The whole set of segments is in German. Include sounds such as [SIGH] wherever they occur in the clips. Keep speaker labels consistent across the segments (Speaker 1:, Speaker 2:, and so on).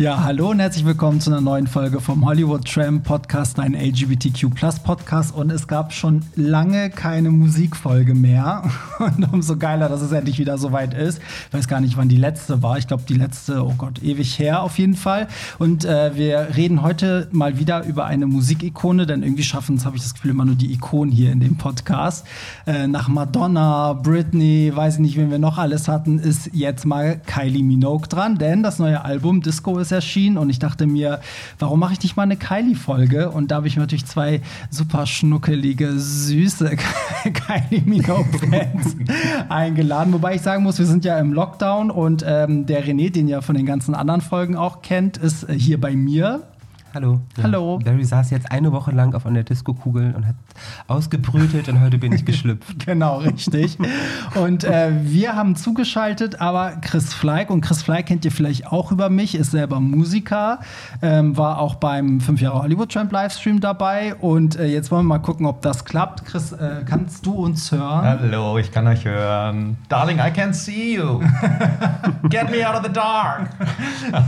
Speaker 1: Ja, hallo und herzlich willkommen zu einer neuen Folge vom Hollywood Tram Podcast, ein LGBTQ Podcast. Und es gab schon lange keine Musikfolge mehr. [LAUGHS] Und umso geiler, dass es endlich wieder soweit ist. Ich weiß gar nicht, wann die letzte war. Ich glaube, die letzte, oh Gott, ewig her auf jeden Fall. Und äh, wir reden heute mal wieder über eine Musikikone, denn irgendwie schaffen es, habe ich das Gefühl, immer nur die Ikonen hier in dem Podcast. Äh, nach Madonna, Britney, weiß ich nicht, wen wir noch alles hatten, ist jetzt mal Kylie Minogue dran, denn das neue Album Disco ist erschienen und ich dachte mir, warum mache ich nicht mal eine Kylie-Folge? Und da habe ich mir natürlich zwei super schnuckelige, süße [LAUGHS] Kylie Minogue-Fans [LAUGHS] eingeladen. Wobei ich sagen muss, wir sind ja im Lockdown und ähm, der René, den ihr von den ganzen anderen Folgen auch kennt, ist äh, hier bei mir
Speaker 2: Hallo.
Speaker 1: Ja. Hallo.
Speaker 2: Barry saß jetzt eine Woche lang auf einer Disco-Kugel und hat ausgebrütet und heute bin ich [LAUGHS] geschlüpft.
Speaker 1: genau, richtig. Und äh, wir haben zugeschaltet, aber Chris Fleig, und Chris Fleig kennt ihr vielleicht auch über mich, ist selber Musiker, ähm, war auch beim 5 Jahre Hollywood Tramp Livestream dabei und äh, jetzt wollen wir mal gucken, ob das klappt. Chris, äh, kannst du uns hören?
Speaker 3: Hallo, ich kann euch hören. Darling, I can see you. [LAUGHS] Get me out of the dark.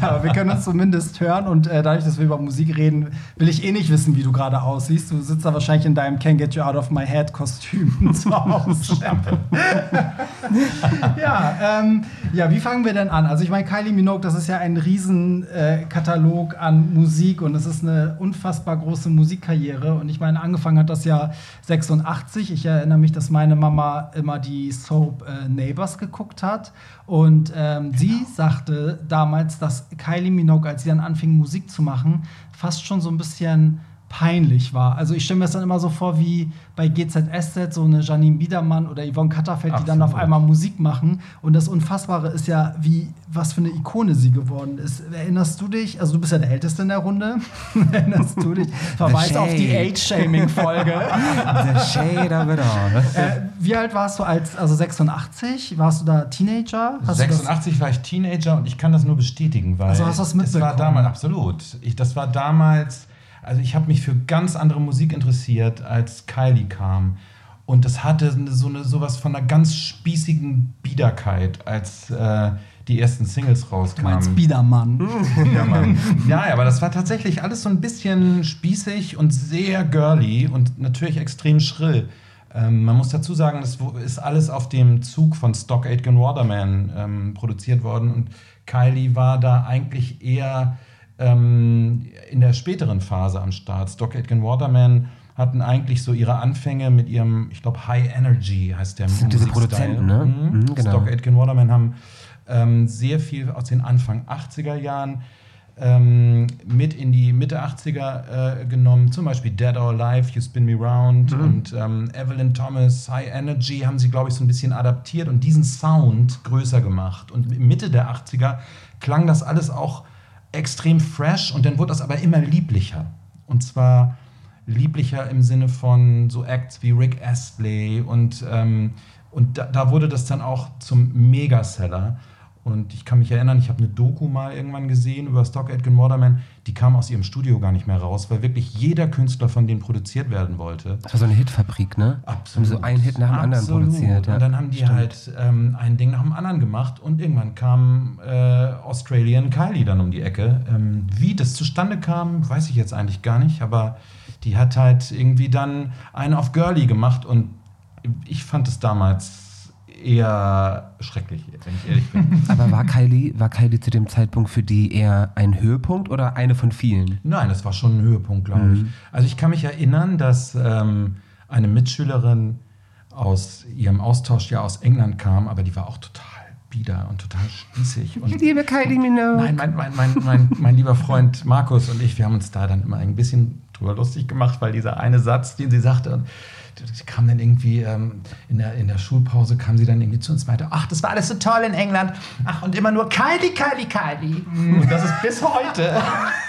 Speaker 1: ja, wir können uns zumindest hören und äh, dadurch, dass wir über Musik Musik reden, will ich eh nicht wissen, wie du gerade aussiehst. Du sitzt da wahrscheinlich in deinem Can't Get You Out of My Head Kostüm [LAUGHS] zu Hause. [LAUGHS] ja, ähm, ja, wie fangen wir denn an? Also ich meine, Kylie Minogue, das ist ja ein Riesenkatalog äh, an Musik und es ist eine unfassbar große Musikkarriere. Und ich meine, angefangen hat das ja 86. Ich erinnere mich, dass meine Mama immer die Soap äh, Neighbors geguckt hat. Und ähm, genau. sie sagte damals, dass Kylie Minogue, als sie dann anfing, Musik zu machen, fast schon so ein bisschen peinlich war. Also ich stelle mir das dann immer so vor wie bei GZSZ so eine Janine Biedermann oder Yvonne Katterfeld, die dann auf einmal Musik machen. Und das Unfassbare ist ja, wie was für eine Ikone sie geworden ist. Erinnerst du dich? Also du bist ja der Älteste in der Runde. [LAUGHS] Erinnerst du dich? Verweis auf die Age-Shaming-Folge. [LAUGHS] The shade of it all. [LAUGHS] Äh, wie alt warst du als, also 86? Warst du da Teenager?
Speaker 3: Hast 86 war ich Teenager und ich kann das nur bestätigen, weil
Speaker 1: also hast du das mitbekommen?
Speaker 3: Das war damals, absolut. Ich, das war damals also ich habe mich für ganz andere Musik interessiert, als Kylie kam. Und das hatte so eine, sowas von einer ganz spießigen Biederkeit, als äh, die ersten Singles rauskamen. Du
Speaker 1: meinst Biedermann. [LAUGHS]
Speaker 3: Biedermann. ja, aber das war tatsächlich alles so ein bisschen spießig und sehr girly und natürlich extrem schrill. Ähm, man muss dazu sagen, das ist alles auf dem Zug von Stock Aitken Waterman ähm, produziert worden und Kylie war da eigentlich eher ähm, in der späteren Phase am Start. Stock Aitken Waterman hatten eigentlich so ihre Anfänge mit ihrem, ich glaube, High Energy heißt der
Speaker 2: das sind diese Produzenten, ne?
Speaker 3: Mhm. Mhm, genau. Stock Aitken Waterman haben ähm, sehr viel aus den Anfang 80er Jahren ähm, mit in die Mitte 80er äh, genommen, zum Beispiel Dead or Alive, You Spin Me Round mhm. und ähm, Evelyn Thomas, High Energy haben sie, glaube ich, so ein bisschen adaptiert und diesen Sound größer gemacht. Und Mitte der 80er klang das alles auch extrem fresh und dann wurde das aber immer lieblicher. Und zwar lieblicher im Sinne von so Acts wie Rick Astley und, ähm, und da, da, wurde das dann auch zum Megaseller. Und ich kann mich erinnern, ich habe eine Doku mal irgendwann gesehen über Stock Aitken Waterman. Die kam aus ihrem Studio gar nicht mehr raus, weil wirklich jeder Künstler von denen produziert werden wollte.
Speaker 2: Das war so eine Hitfabrik, ne?
Speaker 3: Absolut.
Speaker 2: Haben so einen Hit nach dem anderen produziert.
Speaker 3: Ja. Und dann haben die Stimmt. halt ähm, ein Ding nach dem anderen gemacht und irgendwann kam äh, Australian Kylie dann um die Ecke. Ähm, wie das zustande kam, weiß ich jetzt eigentlich gar nicht, aber die hat halt irgendwie dann einen auf Girly gemacht und ich fand es damals eher schrecklich, wenn ich ehrlich bin. [LAUGHS]
Speaker 2: Aber war Kylie, war Kylie zu dem Zeitpunkt für die eher ein Höhepunkt oder eine von vielen?
Speaker 3: Nein, das war schon ein Höhepunkt, glaube mhm. ich. Also ich kann mich erinnern, dass ähm, eine Mitschülerin aus ihrem Austausch ja aus England kam, aber die war auch total bieder und total spießig. [LAUGHS] Und
Speaker 2: liebe Kylie Minogue.
Speaker 3: Nein, mein, mein, mein, mein, mein lieber Freund Markus und ich, wir haben uns da dann immer ein bisschen drüber lustig gemacht, weil dieser eine Satz, den sie sagte, sie kam dann irgendwie ähm, in, der, in der Schulpause, kam sie dann irgendwie zu uns und meinte, ach, das war alles so toll in England. Ach, und immer nur Kylie, Kylie, Kylie. Und das ist bis heute.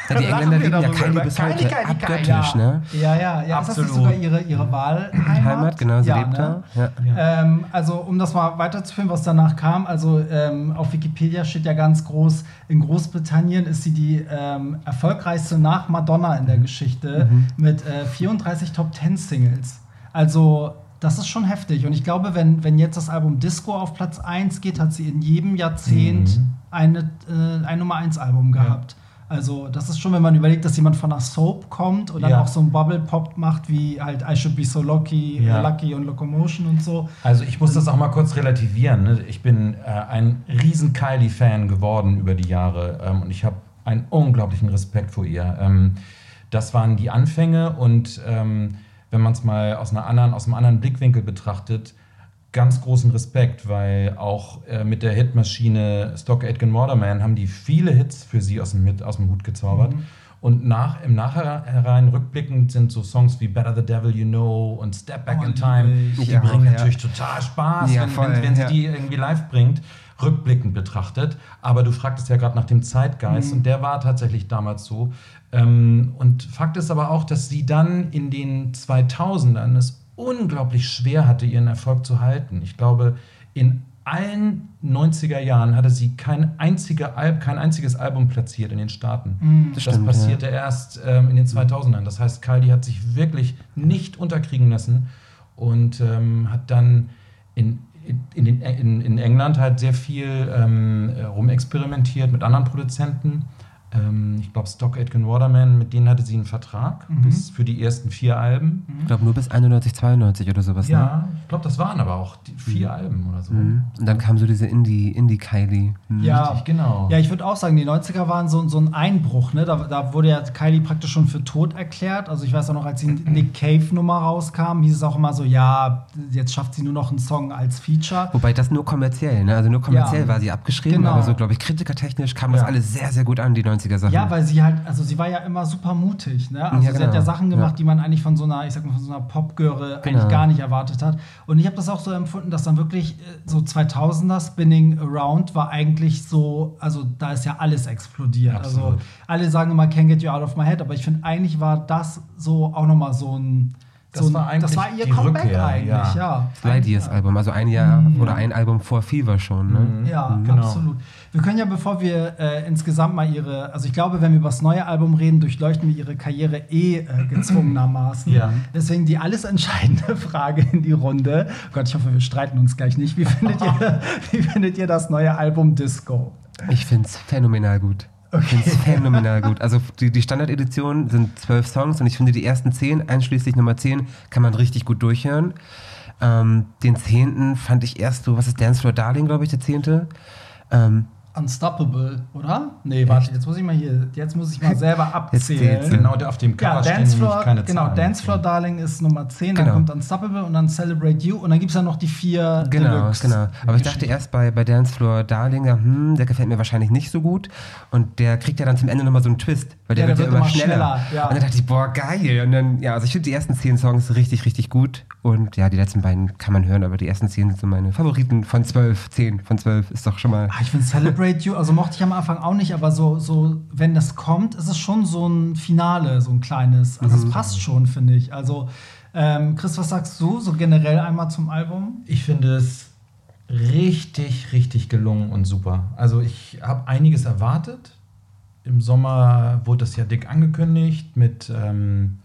Speaker 2: Ja, die Engländer lieben ja Kylie bis heute. Kylie, Kylie, Abgöttisch,
Speaker 1: ja. ne? Ja, ja, ja. Absolut. Ist das sogar ihre, ihre Wahlheimat?
Speaker 2: Heimat, genau, sie
Speaker 1: ja,
Speaker 2: lebt
Speaker 1: ne? da. Ja. Ähm, also, um das mal weiterzuführen, was danach kam, also ähm, auf Wikipedia steht ja ganz groß, in Großbritannien ist sie die ähm, erfolgreichste nach Madonna in der Geschichte mhm. mit äh, 34 Top-10-Singles. Also Das ist schon heftig. Und ich glaube, wenn, wenn jetzt das Album Disco auf Platz 1 geht, hat sie in jedem Jahrzehnt
Speaker 3: Mhm.
Speaker 1: eine, äh, ein Nummer 1 Album gehabt. Also, das ist schon, wenn man überlegt, dass jemand von einer Soap kommt und dann
Speaker 3: Ja.
Speaker 1: auch so ein Bubble-Pop macht, wie halt I Should Be So Lucky,
Speaker 3: Ja.
Speaker 1: Lucky und Locomotion und so.
Speaker 3: Also ich muss das auch mal kurz relativieren. Ne? Ich bin äh, ein riesen Kylie-Fan geworden über die Jahre ähm, und ich habe einen unglaublichen Respekt vor ihr. Ähm, das waren die Anfänge und ähm, wenn man es mal aus, einer anderen, aus einem anderen Blickwinkel betrachtet, ganz großen Respekt, weil auch äh, mit der Hitmaschine Stock Aitken Waterman haben die viele Hits für sie aus dem, Hit, aus dem Hut gezaubert. Und nach, im Nachhinein rückblickend sind so Songs wie Better the Devil You Know und Step Back
Speaker 1: Oh,
Speaker 3: in Time, die
Speaker 2: Ja,
Speaker 3: bringen
Speaker 2: ja.
Speaker 3: natürlich total Spaß,
Speaker 2: Ja,
Speaker 3: wenn,
Speaker 2: voll,
Speaker 3: wenn, wenn sie die irgendwie live bringt, rückblickend betrachtet. Aber du fragtest ja gerade nach dem Zeitgeist und der war tatsächlich damals so. Ähm, und Fakt ist aber auch, dass sie dann in den 2000ern es unglaublich schwer hatte, ihren Erfolg zu halten. Ich glaube, in allen 90er Jahren hatte sie kein, einziger Al kein einziges Album platziert in den Staaten.
Speaker 2: Das
Speaker 3: Das,
Speaker 2: stimmt,
Speaker 3: passierte erst ähm, in den 2000ern. Das heißt, Kylie hat sich wirklich nicht unterkriegen lassen und ähm, hat dann in, in, in, in England halt sehr viel ähm, äh, rumexperimentiert mit anderen Produzenten. Ähm, ich glaube, Stock Aitken Waterman, mit denen hatte sie einen Vertrag bis für die ersten vier Alben.
Speaker 2: Ich glaube nur bis 91, 92 oder sowas. Ne?
Speaker 3: Ja, ich glaube, das waren aber auch die vier Alben oder so.
Speaker 2: Mhm. Und dann kam so diese Indie, Indie-Kylie. Mhm.
Speaker 1: Ja,
Speaker 3: Richtig, genau.
Speaker 1: Ja, ich würde auch sagen, die 90er waren so, so ein Einbruch. Ne? Da, da wurde ja Kylie praktisch schon für tot erklärt. Also ich weiß auch noch, als die Nick Cave-Nummer rauskam, hieß es auch immer so, ja, jetzt schafft sie nur noch einen Song als Feature.
Speaker 2: Wobei das nur kommerziell, ne? Also nur kommerziell
Speaker 1: Ja.
Speaker 2: war sie abgeschrieben,
Speaker 1: Genau.
Speaker 2: aber so, glaube ich, kritikertechnisch kam das
Speaker 3: Ja.
Speaker 2: alles sehr, sehr gut an, die 90er-Sachen.
Speaker 1: Ja, weil sie halt, also sie war ja immer super mutig, ne? Also
Speaker 2: Ja,
Speaker 1: sie hat
Speaker 2: genau.
Speaker 1: ja Sachen gemacht,
Speaker 2: Ja.
Speaker 1: die man eigentlich von so einer, ich sag mal, von so einer Popgöre
Speaker 2: Genau.
Speaker 1: eigentlich gar nicht erwartet hat. Und ich habe das auch so empfunden, dass dann wirklich äh, so 2000er Spinning Around war eigentlich so, also da ist ja alles explodiert. Also
Speaker 3: Absolut.
Speaker 1: alle sagen immer Can't Get You Out of My Head, aber ich finde eigentlich war das so auch noch mal so ein
Speaker 3: Das
Speaker 1: so ein,
Speaker 3: war eigentlich
Speaker 1: das war ihr
Speaker 3: die
Speaker 1: Comeback
Speaker 3: Rückkehr,
Speaker 1: eigentlich,
Speaker 3: ja.
Speaker 1: ja.
Speaker 2: Light Years Album, also ein Jahr oder ein Album vor Fever schon, ne?
Speaker 1: Ja,
Speaker 3: Genau.
Speaker 1: absolut. Wir können ja, bevor wir äh, insgesamt mal ihre, also ich glaube, wenn wir über das neue Album reden, durchleuchten wir ihre Karriere eh äh, gezwungenermaßen.
Speaker 3: Ja.
Speaker 1: Deswegen die alles entscheidende [LAUGHS] Frage in die Runde. Gott, ich hoffe, wir streiten uns gleich nicht. Wie findet ihr, [LAUGHS] wie findet ihr das neue Album Disco?
Speaker 2: Ich finde es phänomenal gut. Ich finde es phänomenal gut. Also [LAUGHS] die, die Standardedition sind zwölf Songs und ich finde die ersten zehn, einschließlich Nummer zehn, kann man richtig gut durchhören. Ähm, den zehnten fand ich erst so, was ist Dance Floor Darling, glaube ich, der zehnte. Ähm,
Speaker 1: Unstoppable, oder? Nee, warte, jetzt muss ich mal hier, jetzt muss ich mal selber abzählen.
Speaker 3: Genau, der auf dem
Speaker 1: Ja,
Speaker 3: Cover stehen
Speaker 1: Dance
Speaker 3: nämlich
Speaker 1: Floor,
Speaker 3: keine
Speaker 1: genau,
Speaker 3: Zahlen.
Speaker 1: Dance Floor Darling ist Nummer 10, dann
Speaker 2: Genau.
Speaker 1: kommt Unstoppable und dann Celebrate You und dann gibt es ja noch die vier
Speaker 2: Genau,
Speaker 1: Deluxe
Speaker 2: genau. Aber ich dachte erst bei, bei Dance Floor Darling, ja, hm, der gefällt mir wahrscheinlich nicht so gut. Und der kriegt ja dann zum Ende nochmal so einen Twist, weil der
Speaker 1: Ja,
Speaker 2: wird
Speaker 1: der
Speaker 2: ja
Speaker 1: wird
Speaker 2: immer
Speaker 1: immer
Speaker 2: schneller.
Speaker 1: schneller, ja.
Speaker 2: Und dann dachte ich, boah, geil. Und dann, ja, also ich finde die ersten zehn Songs richtig, richtig gut. Und ja, die letzten beiden kann man hören, aber die ersten zehn sind so meine Favoriten von zwölf. Zehn von zwölf ist doch schon mal.
Speaker 1: Ah, ich finde Celebrate You, also mochte ich am Anfang auch nicht, aber so, so, wenn das kommt, ist es schon so ein Finale, so ein kleines. Also
Speaker 2: Mhm.
Speaker 1: es passt schon, finde ich. Also, ähm, Chris, was sagst du so generell einmal zum Album?
Speaker 3: Ich finde es richtig, richtig gelungen und super. Also ich habe einiges erwartet. Im Sommer wurde das ja dick angekündigt mit ähm,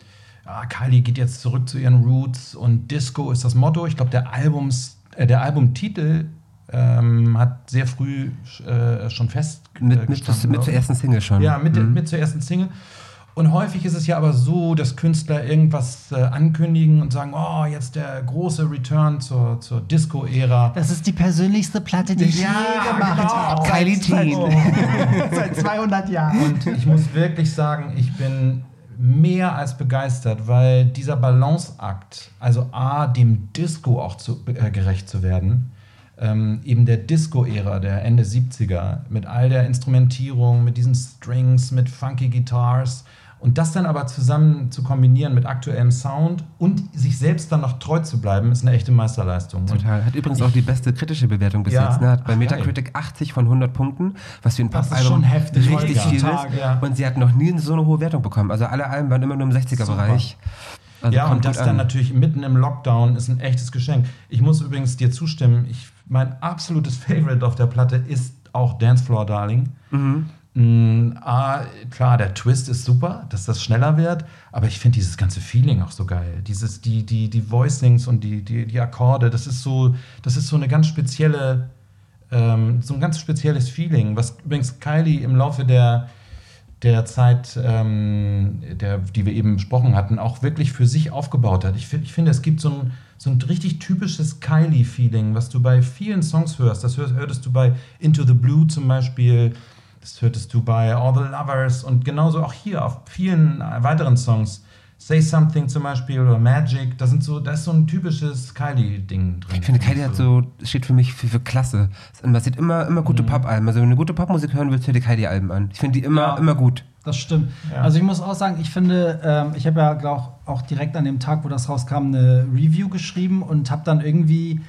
Speaker 3: ja, Kylie geht jetzt zurück zu ihren Roots und Disco ist das Motto. Ich glaube, der, Albums, äh, der Albumtitel ähm, hat sehr früh äh, schon fest äh,
Speaker 2: Mit, mit,
Speaker 3: gestanden,
Speaker 2: mit zur ersten Single schon.
Speaker 3: Ja, mit,
Speaker 2: Mhm.
Speaker 3: mit zur ersten Single. Und häufig ist es ja aber so, dass Künstler irgendwas äh, ankündigen und sagen, oh, jetzt der große Return zur, zur Disco-Ära.
Speaker 1: Das ist die persönlichste Platte, die ich
Speaker 3: Ja,
Speaker 1: je gemacht
Speaker 3: genau.
Speaker 1: habe.
Speaker 2: Kylie
Speaker 1: Seit-
Speaker 2: Teen. [LAUGHS]
Speaker 1: Seit 200 Jahren.
Speaker 3: Und ich muss wirklich sagen, ich bin mehr als begeistert, weil dieser Balanceakt, also A, dem Disco auch zu, äh, gerecht zu werden, ähm, eben der Disco-Ära der Ende 70er, mit all der Instrumentierung, mit diesen Strings, mit funky Guitars und das dann aber zusammen zu kombinieren mit aktuellem Sound und sich selbst dann noch treu zu bleiben, ist eine echte Meisterleistung.
Speaker 2: Total. Hat übrigens auch die beste kritische Bewertung bis
Speaker 3: Ja.
Speaker 2: jetzt. Ne? Hat bei Metacritic 80 von 100 Punkten, was für ein Pop-Album
Speaker 1: schon heftig
Speaker 2: richtig viel ist.
Speaker 3: ja.
Speaker 2: Und sie hat noch nie so eine hohe Wertung bekommen. Also alle Alben waren immer nur im 60er-Bereich. Also
Speaker 3: ja, und das dann
Speaker 2: an.
Speaker 3: natürlich mitten im Lockdown ist ein echtes Geschenk. Ich muss übrigens dir zustimmen, ich, mein absolutes Favorite auf der Platte ist auch Dance Floor Darling.
Speaker 2: Mhm.
Speaker 3: Mm, ah, klar, der Twist ist super, dass das schneller wird, aber ich finde dieses ganze Feeling auch so geil. Dieses, die, die, die Voicings und die, die, die Akkorde, das ist so, das ist so eine ganz spezielle, ähm, so ein ganz spezielles Feeling, was übrigens Kylie im Laufe der, der Zeit, ähm, der, die wir eben besprochen hatten, auch wirklich für sich aufgebaut hat. Ich, ich finde, es gibt so ein, so ein richtig typisches Kylie-Feeling, was du bei vielen Songs hörst. Das hörst, hörtest du bei Into the Blue zum Beispiel. Das hörtest du bei All the Lovers und genauso auch hier auf vielen weiteren Songs. Say Something zum Beispiel oder Magic, da, sind so, da ist so ein typisches Kylie-Ding drin.
Speaker 2: Ich finde, Kylie hat so, steht für mich für, für Klasse. Es sieht immer, immer gute Pop-Alben. Also wenn du gute Popmusik hören willst, hör dir Kylie-Alben an. Ich finde die immer,
Speaker 1: Ja.
Speaker 2: immer gut.
Speaker 1: Das stimmt.
Speaker 3: Ja.
Speaker 1: Also ich muss auch sagen, ich finde, ähm, ich habe ja glaub, auch direkt an dem Tag, wo das rauskam, eine Review geschrieben und habe dann irgendwie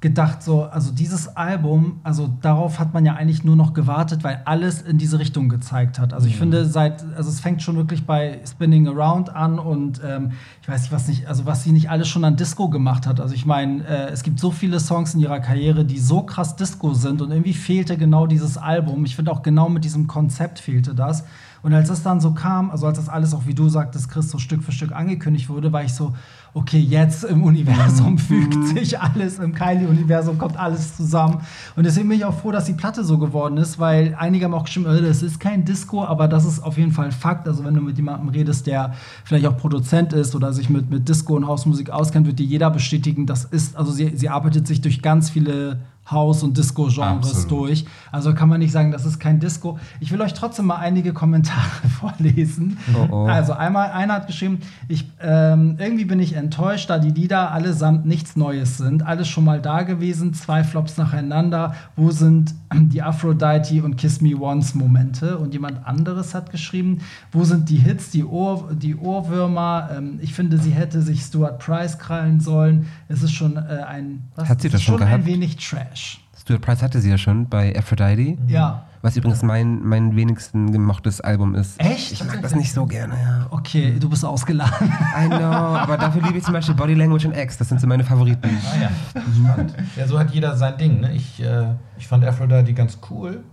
Speaker 1: gedacht, so, also dieses Album, also darauf hat man ja eigentlich nur noch gewartet, weil alles in diese Richtung gezeigt hat. Also ich finde, seit, also es fängt schon wirklich bei Spinning Around an und ähm, ich weiß nicht, was nicht, also was sie nicht alles schon an Disco gemacht hat. Also ich meine, äh, es gibt so viele Songs in ihrer Karriere, die so krass Disco sind und irgendwie fehlte genau dieses Album. Ich finde auch genau mit diesem Konzept fehlte das. Und als das dann so kam, also als das alles auch, wie du sagtest, Chris, so Stück für Stück angekündigt wurde, war ich so, okay, jetzt im Universum fügt sich alles, im Kylie-Universum kommt alles zusammen. Und deswegen bin ich auch froh, dass die Platte so geworden ist, weil einige haben auch geschrieben, äh, das ist kein Disco, aber das ist auf jeden Fall Fakt. Also wenn du mit jemandem redest, der vielleicht auch Produzent ist oder sich mit, mit Disco und Hausmusik auskennt, wird dir jeder bestätigen, das ist, also sie, sie arbeitet sich durch ganz viele Haus- und Disco-Genres durch. Also kann man nicht sagen, das ist kein Disco. Ich will euch trotzdem mal einige Kommentare [LAUGHS] vorlesen.
Speaker 2: Oh, oh.
Speaker 1: Also einmal, einer hat geschrieben, ich, ähm, irgendwie bin ich enttäuscht, da die Lieder allesamt nichts Neues sind. Alles schon mal da gewesen, zwei Flops nacheinander. Wo sind [CLEARS THROAT] die Aphrodite und Kiss Me Once Momente? Und jemand anderes hat geschrieben, wo sind die Hits, die, Ohr, die Ohrwürmer? Ähm, ich finde, sie hätte sich Stuart Price krallen sollen. Es ist schon äh, ein, was,
Speaker 2: Hat sie das
Speaker 1: ist
Speaker 2: schon
Speaker 1: schon ein
Speaker 2: gehabt?
Speaker 1: wenig Trash.
Speaker 2: Stuart Price hatte sie ja schon bei Aphrodite.
Speaker 1: Ja.
Speaker 2: Was übrigens mein, mein wenigsten gemochtes Album ist.
Speaker 1: Echt?
Speaker 2: Ich mag das nicht so gerne, ja.
Speaker 1: Okay, du bist ausgeladen.
Speaker 2: I know, aber dafür liebe ich zum Beispiel Body Language und X. Das sind so meine Favoriten.
Speaker 3: Ah ja, spannend. Ja, so hat jeder sein Ding. Ne? Ich, äh, ich fand Aphrodite ganz cool,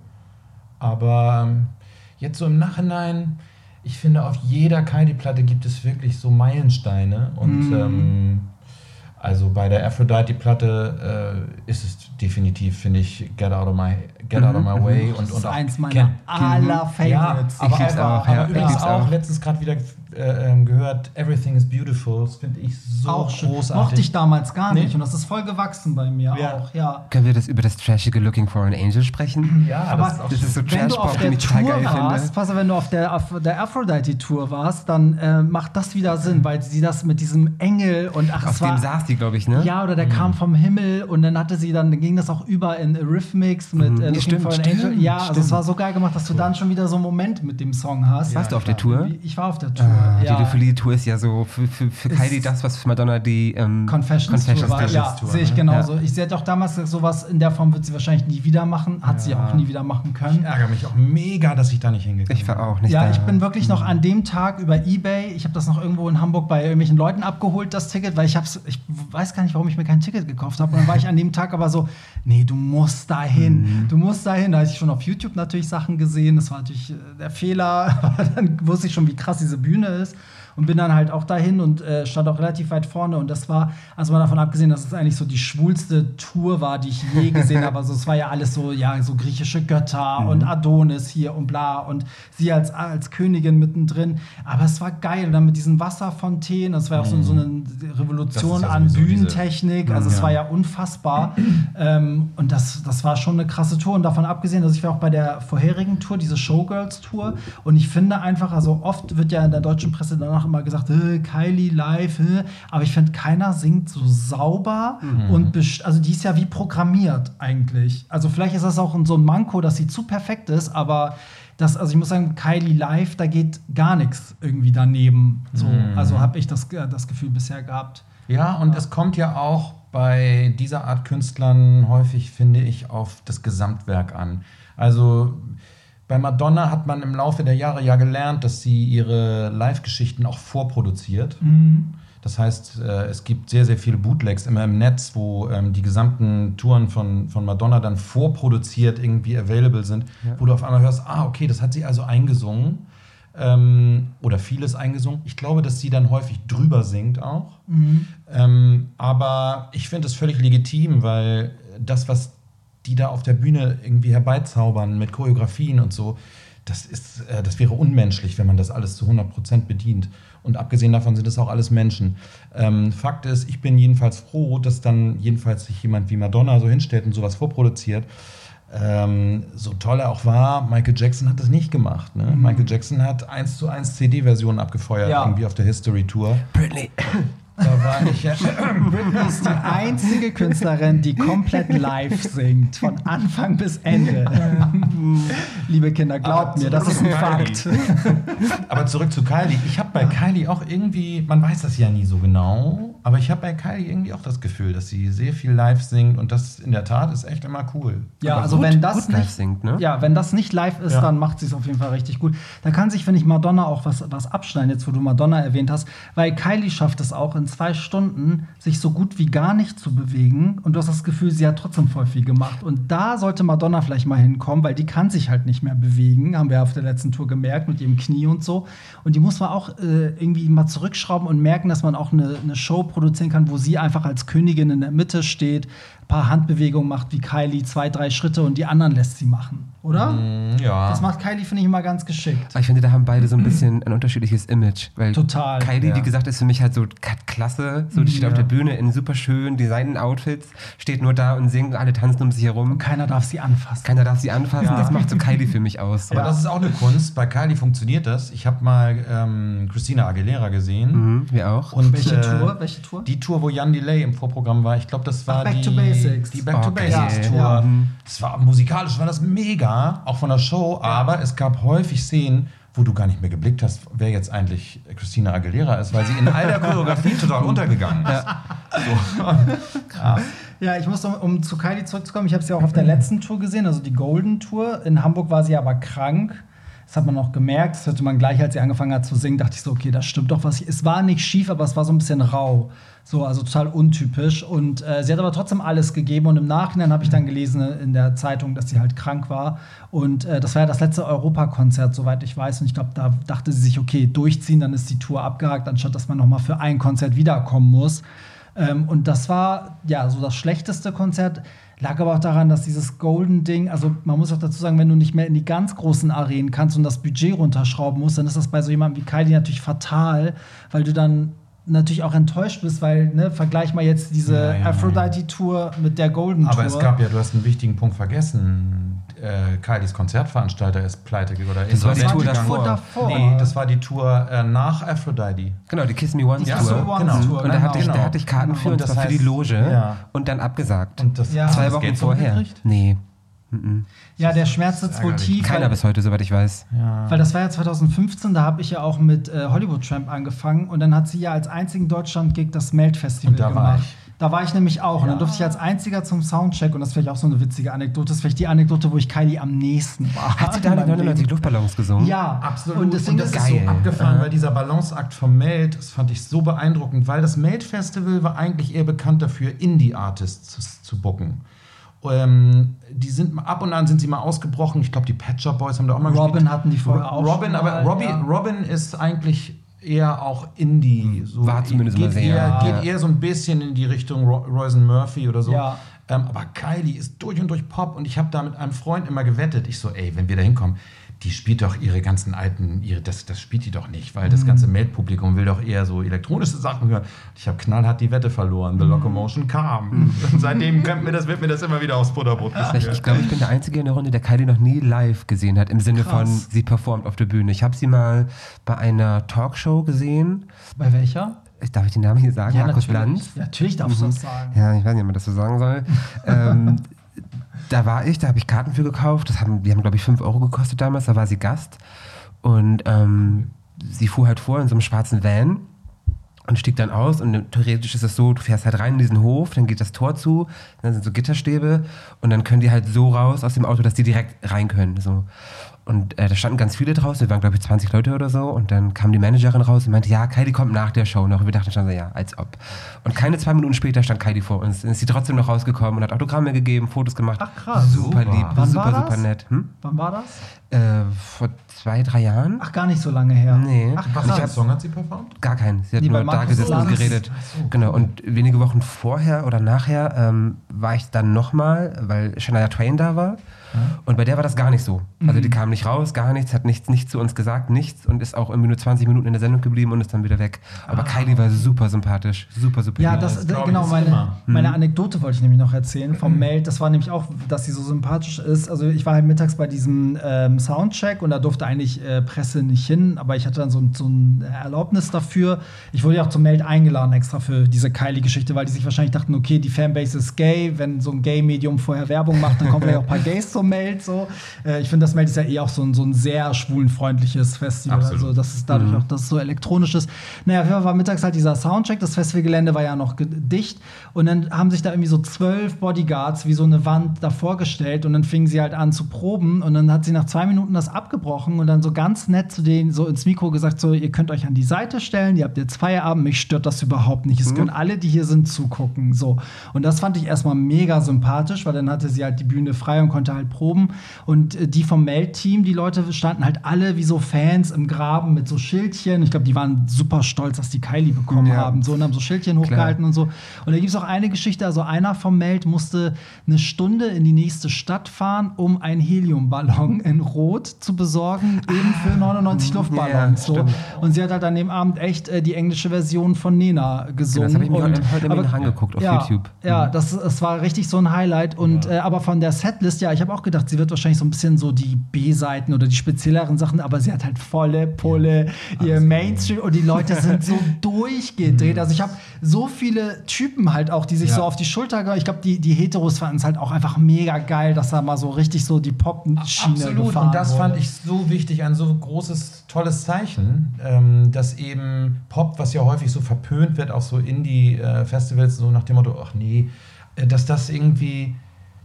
Speaker 3: aber ähm, jetzt so im Nachhinein, ich finde, auf jeder Kylie-Platte gibt es wirklich so Meilensteine. Und ähm, also bei der Aphrodite-Platte äh, ist es definitiv, finde ich, Get Out of My, Get Out of My Way. und,
Speaker 1: Das ist
Speaker 3: und auch
Speaker 1: eins meiner aller Favorites.
Speaker 3: aber,
Speaker 2: Ich
Speaker 3: aber,
Speaker 2: auch, ja.
Speaker 3: aber
Speaker 2: Ich
Speaker 3: übrigens auch. letztens gerade wieder äh, ähm, gehört, Everything is Beautiful. Das finde ich so
Speaker 1: auch schön.
Speaker 3: großartig.
Speaker 1: Mochte ich damals gar
Speaker 3: Nee?
Speaker 1: nicht. Und das ist voll gewachsen bei mir
Speaker 3: Ja.
Speaker 1: auch, ja.
Speaker 2: Können wir das über das trashige Looking for an Angel sprechen?
Speaker 3: Ja,
Speaker 1: Aber
Speaker 3: das ist auch
Speaker 2: Das ist so
Speaker 1: wenn du auf
Speaker 2: Trash-Pop,
Speaker 1: der
Speaker 2: den ich total
Speaker 1: Tour
Speaker 2: geil
Speaker 1: warst,
Speaker 2: finde.
Speaker 1: pass auf, wenn du auf der, auf der Aphrodite-Tour warst, dann äh, macht das wieder Sinn, weil sie das mit diesem Engel und ach,
Speaker 2: Auf
Speaker 1: es war,
Speaker 2: dem saß die, glaube ich, ne?
Speaker 1: Ja, oder der kam vom Himmel und dann hatte sie dann, dann ging das auch über in Eurythmics mit
Speaker 2: Mhm.
Speaker 1: äh,
Speaker 2: Ja,
Speaker 1: Looking
Speaker 2: stimmt,
Speaker 1: for an
Speaker 2: stimmt,
Speaker 1: Angel. Ja, also
Speaker 2: stimmt.
Speaker 1: es war so geil gemacht, dass du dann schon wieder so einen Moment mit dem Song hast.
Speaker 2: Warst du auf der. Tour?
Speaker 1: Ich war auf der Tour.
Speaker 2: Ah,
Speaker 1: ja.
Speaker 2: Die Ophelie-Tour ist ja so für, für, für Kylie das, was für Madonna die ähm,
Speaker 1: Confessions, Tour war. Ja, sehe ich genauso. Ich, sie hat auch damals gesagt, sowas in der Form wird sie wahrscheinlich nie wieder machen. Hat sie
Speaker 3: Ja.
Speaker 1: auch nie wieder machen
Speaker 3: Ich
Speaker 1: können.
Speaker 3: ärgere mich auch mega, dass ich da nicht hingegangen
Speaker 2: Ich war auch nicht
Speaker 1: Ja,
Speaker 2: da.
Speaker 1: ich bin wirklich noch an dem Tag über Ebay, ich habe das noch irgendwo in Hamburg bei irgendwelchen Leuten abgeholt, das Ticket, weil ich hab's, ich weiß gar nicht, warum ich mir kein Ticket gekauft habe. Und dann war ich an dem Tag aber so, nee, du musst dahin, du musst dahin. Da hatte ich schon auf YouTube natürlich Sachen gesehen, das war natürlich äh, der Fehler, [LAUGHS] dann wusste ich schon, wie krass diese Bühne ist. Und bin dann halt auch dahin und äh, stand auch relativ weit vorne. Und das war, also mal davon abgesehen, dass es eigentlich so die schwulste Tour war, die ich je [LAUGHS] gesehen habe. Also es war ja alles so, ja, so griechische Götter und Adonis hier und bla. Und sie als, als Königin mittendrin. Aber es war geil. Und dann mit diesen Wasserfontänen, das war auch so, so eine Revolution
Speaker 3: ja
Speaker 1: an
Speaker 3: sowieso diese-
Speaker 1: Bühnentechnik. Also es
Speaker 3: Ja.
Speaker 1: war ja unfassbar. [CLEARS THROAT] ähm, und das, das war schon eine krasse Tour. Und davon abgesehen, dass ich war auch bei der vorherigen Tour, diese Showgirls-Tour. Und ich finde einfach, also oft wird ja in der deutschen Presse danach immer gesagt, äh, Kylie live, aber ich finde, keiner singt so sauber und best- also die ist ja wie programmiert eigentlich. Also vielleicht ist das auch so ein Manko, dass sie zu perfekt ist, aber das, also ich muss sagen, Kylie live, da geht gar nichts irgendwie daneben. So, also habe ich das, äh, das Gefühl bisher gehabt.
Speaker 3: Ja, und es kommt ja auch bei dieser Art Künstlern häufig, finde ich, auf das Gesamtwerk an. Also bei Madonna hat man im Laufe der Jahre ja gelernt, dass sie ihre Live-Geschichten auch vorproduziert. Das heißt, äh, es gibt sehr, sehr viele Bootlegs immer im Netz, wo ähm, die gesamten Touren von, von Madonna dann vorproduziert irgendwie available sind, wo du auf einmal hörst, ah, okay, das hat sie also eingesungen ähm, oder vieles eingesungen. Ich glaube, dass sie dann häufig drüber singt auch. Ähm, aber ich finde es völlig legitim, weil das, was die da auf der Bühne irgendwie herbeizaubern mit Choreografien und so, das, ist, äh, das wäre unmenschlich, wenn man das alles zu 100% bedient. Und abgesehen davon sind es auch alles Menschen. Ähm, Fakt ist, ich bin jedenfalls froh, dass dann jedenfalls sich jemand wie Madonna so hinstellt und sowas vorproduziert. Ähm, so toll er auch war, Michael Jackson hat das nicht gemacht. Ne? Michael Jackson hat 1 zu 1 CD-Versionen abgefeuert,
Speaker 1: Ja.
Speaker 3: irgendwie auf der History Tour.
Speaker 2: Britney.
Speaker 3: Da war ich ja.
Speaker 1: Britney ist die einzige Künstlerin, die komplett live singt, von Anfang bis Ende. Liebe Kinder, glaubt mir, das ist ein Fakt.
Speaker 3: Aber zurück zu Kylie. Ich habe bei Kylie auch irgendwie, man weiß das ja nie so genau, aber ich habe bei Kylie irgendwie auch das Gefühl, dass sie sehr viel live singt und das in der Tat ist echt immer cool.
Speaker 1: Ja,
Speaker 2: Aber
Speaker 1: also
Speaker 2: gut-
Speaker 1: wenn das
Speaker 2: gut live
Speaker 1: nicht
Speaker 2: singt, ne?
Speaker 1: Ja, wenn das nicht live ist,
Speaker 3: Ja.
Speaker 1: dann macht sie es auf jeden Fall richtig gut. Da kann sich, finde ich, Madonna auch was, was abschneiden, jetzt wo du Madonna erwähnt hast, weil Kylie schafft es auch in zwei Stunden, sich so gut wie gar nicht zu bewegen und du hast das Gefühl, sie hat trotzdem voll viel gemacht. Und da sollte Madonna vielleicht mal hinkommen, weil die kann sich halt nicht mehr bewegen, haben wir auf der letzten Tour gemerkt mit ihrem Knie und so. Und die muss man auch äh, irgendwie mal zurückschrauben und merken, dass man auch eine, eine Show produzieren kann, wo sie einfach als Königin in der Mitte steht, ein paar Handbewegungen macht wie Kylie, zwei, drei Schritte und die anderen lässt sie machen, oder?
Speaker 3: Mm, Ja.
Speaker 1: Das macht Kylie, finde ich, immer ganz geschickt.
Speaker 2: Aber ich finde, da haben beide so ein bisschen ein unterschiedliches Image. Weil
Speaker 1: Total,
Speaker 2: Kylie,
Speaker 3: ja.
Speaker 2: wie gesagt, ist für mich halt so klasse. So, die steht auf der Bühne in super schönen designten Outfits, steht nur da und singt, alle tanzen um sich herum.
Speaker 1: Keiner darf sie anfassen.
Speaker 2: Keiner darf sie anfassen.
Speaker 3: Ja.
Speaker 2: Das macht so Kylie für mich aus.
Speaker 3: Aber das ist auch eine Kunst. Bei Kylie funktioniert das. Ich habe mal ähm, Christina Aguilera gesehen.
Speaker 2: Mhm, wir auch.
Speaker 3: Und,
Speaker 1: Welche
Speaker 3: äh,
Speaker 1: Tour? Welche Tour?
Speaker 3: Die Tour, wo Jan Delay im Vorprogramm war. Ich glaube, das war
Speaker 1: Ach, Back
Speaker 3: die,
Speaker 1: to Basics.
Speaker 3: die Back to
Speaker 2: Okay.
Speaker 3: Basics Tour.
Speaker 1: Ja.
Speaker 3: Das war musikalisch, war das mega, auch von der Show. Aber es gab häufig Szenen, wo du gar nicht mehr geblickt hast, wer jetzt eigentlich Christina Aguilera ist, weil sie in all der Choreografie [LAUGHS] total untergegangen ist. So. Ja. [LAUGHS]
Speaker 1: Ja, ich muss, um, um zu Kylie zurückzukommen, ich habe sie auch auf der letzten Tour gesehen, also die Golden Tour. In Hamburg war sie aber krank. Das hat man auch gemerkt. Das hörte man gleich, als sie angefangen hat zu singen, dachte ich so, okay, das stimmt doch was. Es war nicht schief, aber es war so ein bisschen rau. So, also total untypisch. Und äh, sie hat aber trotzdem alles gegeben. Und im Nachhinein habe ich dann gelesen in der Zeitung, dass sie halt krank war. Und äh, das war ja das letzte Europakonzert, soweit ich weiß. Und ich glaube, da dachte sie sich, okay, durchziehen, dann ist die Tour abgehakt, anstatt dass man noch mal für ein Konzert wiederkommen muss. Ähm, und das war ja so das schlechteste Konzert. Lag aber auch daran, dass dieses Golden-Ding, also man muss auch dazu sagen, wenn du nicht mehr in die ganz großen Arenen kannst und das Budget runterschrauben musst, dann ist das bei so jemandem wie Kylie natürlich fatal, weil du dann natürlich auch enttäuscht bist, weil, ne, vergleich mal jetzt diese
Speaker 3: Ja, ja,
Speaker 1: Aphrodite-Tour mit der Golden Tour.
Speaker 3: Aber es gab ja, du hast einen wichtigen Punkt vergessen. Äh, Kylies Konzertveranstalter ist pleite oder
Speaker 2: Das war die Tour davor.
Speaker 3: Nee, das war die Tour äh, nach Aphrodite.
Speaker 2: Genau, die Kiss Me Once
Speaker 1: Die
Speaker 2: Tour.
Speaker 1: Once
Speaker 3: genau.
Speaker 1: Tour,
Speaker 2: Und da hatte, ich,
Speaker 3: genau.
Speaker 2: da hatte ich Karten für
Speaker 3: Und das
Speaker 2: zwar für die
Speaker 3: heißt-
Speaker 2: Loge
Speaker 3: ja.
Speaker 2: und dann abgesagt.
Speaker 3: Und das
Speaker 1: Ja.
Speaker 2: Zwei Wochen
Speaker 3: Geld
Speaker 2: vorher.
Speaker 3: zurückgekriegt?
Speaker 2: Nee,
Speaker 1: ja, der Schmerz sitzt wohl tief.
Speaker 2: keiner bis heute, soweit ich weiß.
Speaker 3: Ja.
Speaker 1: Weil das war ja 2015, da habe ich ja auch mit äh, Hollywood Tramp angefangen und dann hat sie ja als einzigen Deutschland-Gig das Melt-Festival gemacht. Da war ich nämlich auch. Und dann durfte ich als einziger zum Soundcheck, und das ist vielleicht auch so eine witzige Anekdote, das ist vielleicht die Anekdote, wo ich Kylie am nächsten war.
Speaker 2: Hat sie da
Speaker 1: in
Speaker 2: die
Speaker 1: meinem
Speaker 2: 99
Speaker 1: Leben.
Speaker 2: Luftballons gesungen?
Speaker 1: Ja,
Speaker 3: Absolut.
Speaker 1: Und deswegen
Speaker 3: das
Speaker 1: ist es
Speaker 3: so
Speaker 2: geil.
Speaker 3: abgefahren, weil dieser Balanceakt vom Meld, das fand ich so beeindruckend, weil das Meld-Festival war eigentlich eher bekannt dafür, Indie-Artists zu booken. Ähm, die sind ab und an sind sie mal ausgebrochen. Ich glaube, die Shop Boys haben da auch mal
Speaker 1: Robin
Speaker 3: gespielt.
Speaker 1: hatten die vorher auch
Speaker 3: Robin,
Speaker 1: schon
Speaker 3: aber
Speaker 1: mal,
Speaker 3: Robbie,
Speaker 1: ja.
Speaker 3: Robin ist eigentlich eher auch Indie. So
Speaker 2: War zumindest
Speaker 3: geht
Speaker 2: mal sehr,
Speaker 3: Eher,
Speaker 2: ja.
Speaker 3: Geht eher so ein bisschen in die Richtung Ro Royce Murphy oder so.
Speaker 1: Ja.
Speaker 3: Ähm, aber Kylie ist durch und durch Pop und ich habe da mit einem Freund immer gewettet. Ich so, ey, wenn wir da hinkommen, die spielt doch ihre ganzen alten, ihre, das, das spielt die doch nicht, weil
Speaker 1: Mhm.
Speaker 3: das ganze Meldpublikum will doch eher so elektronische Sachen hören. Ich habe knallhart die Wette verloren.
Speaker 1: Mhm.
Speaker 3: The Locomotion kam. [LAUGHS] Und seitdem kommt mir das, wird mir das immer wieder aufs Butterbrot
Speaker 2: Ich,
Speaker 3: geschmiert.
Speaker 2: ich glaube, ich bin der Einzige in der Runde, der Kylie noch nie live gesehen hat, im Sinne
Speaker 1: Krass.
Speaker 2: von, sie performt auf der Bühne. Ich habe sie mal bei einer Talkshow gesehen.
Speaker 1: Bei welcher?
Speaker 2: Ich- Darf ich den Namen hier sagen? Markus Lanz.
Speaker 1: Ja, natürlich darfst du das sagen.
Speaker 2: Ja, ich weiß nicht, ob man das so sagen soll. [LAUGHS] ähm, da war ich, da habe ich Karten für gekauft. Das haben, die haben, glaube ich, 5 Euro gekostet damals. Da war sie Gast. Und ähm, sie fuhr halt vor in so einem schwarzen Van und stieg dann aus. Und theoretisch ist es so, du fährst halt rein in diesen Hof, dann geht das Tor zu, dann sind so Gitterstäbe und dann können die halt so raus aus dem Auto, dass die direkt rein können. So. Und äh, da standen ganz viele draußen, wir waren glaube ich 20 Leute oder so und dann kam die Managerin raus und meinte, ja, Kylie kommt nach der Show noch. Und wir dachten schon so, ja, als ob. Und keine zwei Minuten später stand Kylie vor uns. Dann ist sie trotzdem noch rausgekommen und hat Autogramme gegeben, Fotos gemacht.
Speaker 1: Ach, krass.
Speaker 2: Super
Speaker 3: Super.
Speaker 2: lieb,
Speaker 1: Wann
Speaker 2: super, super nett. Hm?
Speaker 1: Wann war das?
Speaker 2: Äh, vor zwei, drei Jahren?
Speaker 1: Ach, gar nicht so lange her.
Speaker 2: Nee.
Speaker 1: Ach,
Speaker 3: Was für einen Song hat sie performt?
Speaker 2: Gar keinen. Sie hat
Speaker 1: Nee,
Speaker 2: nur da gesessen und geredet.
Speaker 3: So,
Speaker 2: genau. Und wenige Wochen vorher oder nachher ähm, war ich dann nochmal, weil Shania Twain da war. Und bei der war das gar nicht so. Also
Speaker 1: Mhm.
Speaker 2: die kam nicht raus, gar nichts, hat nichts, nichts zu uns gesagt, nichts und ist auch irgendwie nur 20 Minuten in der Sendung geblieben und ist dann wieder weg. Aber Kylie war super sympathisch. Super, super
Speaker 1: Ja, das,
Speaker 3: das
Speaker 1: genau,
Speaker 3: ist
Speaker 1: meine,
Speaker 3: immer.
Speaker 1: meine Anekdote wollte ich nämlich noch erzählen vom Meld. Das war nämlich auch, dass sie so sympathisch ist. Also ich war halt mittags bei diesem ähm, Soundcheck und da durfte eigentlich äh, Presse nicht hin, aber ich hatte dann so, ein- so ein Erlaubnis dafür. Ich wurde ja auch zum Meld eingeladen extra für diese Kylie-Geschichte, weil die sich wahrscheinlich dachten, okay, die Fanbase ist gay, wenn so ein Gay-Medium vorher Werbung macht, dann kommen vielleicht auch ein paar Gays zum Meld. So. Äh, ich finde, das Meld ist ja eh auch so ein, so ein sehr schwulenfreundliches Festival.
Speaker 3: Absolut.
Speaker 1: Also das ist dadurch auch, dass es so elektronisch ist. Naja, auf jeden Fall war mittags halt dieser Soundcheck. Das Festivalgelände war ja noch dicht. Und dann haben sich da irgendwie so zwölf Bodyguards wie so eine Wand davor gestellt. Und dann fingen sie halt an zu proben. Und dann hat sie nach zwei Minuten das abgebrochen und dann so ganz nett zu denen so ins Mikro gesagt: So, ihr könnt euch an die Seite stellen, ihr habt jetzt Feierabend, mich stört das überhaupt nicht. Es können alle, die hier sind, zugucken. So. Und das fand ich erstmal mega sympathisch, weil dann hatte sie halt die Bühne frei und konnte halt proben. Und äh, die vom Meld-Team, die Leute standen halt alle wie so Fans im Graben mit so Schildchen. Ich glaube, die waren super stolz, dass die Kylie bekommen
Speaker 2: Ja.
Speaker 1: haben. So, und haben so Schildchen hochgehalten und so. Und da gibt es auch eine Geschichte, also einer vom Meld musste eine Stunde in die nächste Stadt fahren, um einen Heliumballon in Rot zu besorgen, eben für 99
Speaker 2: ja,
Speaker 1: Luftballons. so.
Speaker 2: stimmt.
Speaker 1: Und sie hat halt an dem Abend echt äh, die englische Version von Nena gesungen.
Speaker 2: das habe ich mir heute,
Speaker 1: aber-
Speaker 2: angeguckt auf
Speaker 1: ja,
Speaker 2: YouTube.
Speaker 1: Ja, das, das war richtig so ein Highlight. Und äh, aber von der Setlist, ja, ich habe auch gedacht, sie wird wahrscheinlich so ein bisschen so die B-Seiten oder die spezielleren Sachen, aber sie hat halt volle Pulle, ihr Mainstream und die Leute sind so [LAUGHS] durchgedreht. Also ich habe so viele Typen halt auch, die sich
Speaker 3: Ja.
Speaker 1: so auf die Schulter. Ich glaube, die, die Heteros fanden es halt auch einfach mega geil, dass da mal so richtig so die Pop-Schiene
Speaker 3: Absolut. Und das
Speaker 1: wurde.
Speaker 3: fand ich so wichtig, ein so großes, tolles Zeichen, ähm, dass eben Pop, was ja häufig so verpönt wird, auch so Indie-Festivals, so nach dem Motto, ach nee, äh, dass das irgendwie,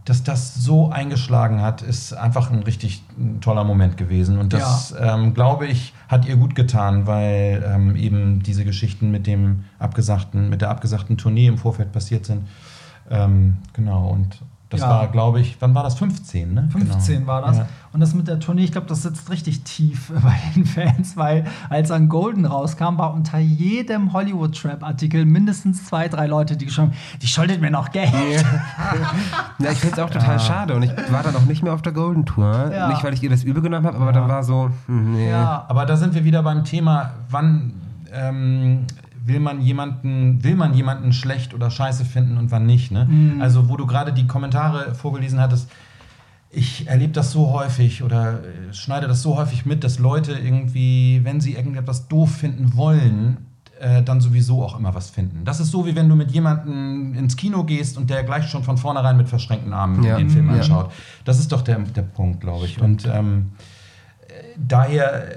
Speaker 3: dass das so eingeschlagen hat, ist einfach ein richtig toller Moment gewesen. Und das, ähm, glaube ich, hat ihr gut getan, weil ähm, eben diese Geschichten mit dem abgesagten, mit der abgesagten Tournee im Vorfeld passiert sind. Ähm, genau, und das
Speaker 1: Ja.
Speaker 3: war, glaube ich, wann war das? 15, ne?
Speaker 1: 15
Speaker 3: Genau.
Speaker 1: war das.
Speaker 3: Ja.
Speaker 1: Und das mit der Tournee, ich glaube, das sitzt richtig tief [LAUGHS] bei den Fans, weil als dann Golden rauskam, war unter jedem Hollywood-Trap-Artikel mindestens zwei, drei Leute, die geschrieben haben, die schuldet mir noch Geld.
Speaker 2: Ja, ich finde es auch total schade und ich war dann auch nicht mehr auf der Golden Tour.
Speaker 1: Ja.
Speaker 2: Nicht, weil ich ihr das übel genommen habe, aber dann war so, hm, nee.
Speaker 1: Ja,
Speaker 3: Aber da sind wir wieder beim Thema, wann ähm, will man jemanden, will man jemanden schlecht oder scheiße finden und wann nicht. Ne?
Speaker 1: Mhm.
Speaker 3: Also, wo du gerade die Kommentare vorgelesen hattest, ich erlebe das so häufig oder äh, schneide das so häufig mit, dass Leute irgendwie, wenn sie irgendetwas doof finden wollen, äh, dann sowieso auch immer was finden. Das ist so, wie wenn du mit jemandem ins Kino gehst und der gleich schon von vornherein mit verschränkten Armen
Speaker 2: Ja.
Speaker 3: den Film
Speaker 2: Ja.
Speaker 3: anschaut. Das ist doch der, der Punkt, glaube ich. Und ähm, daher,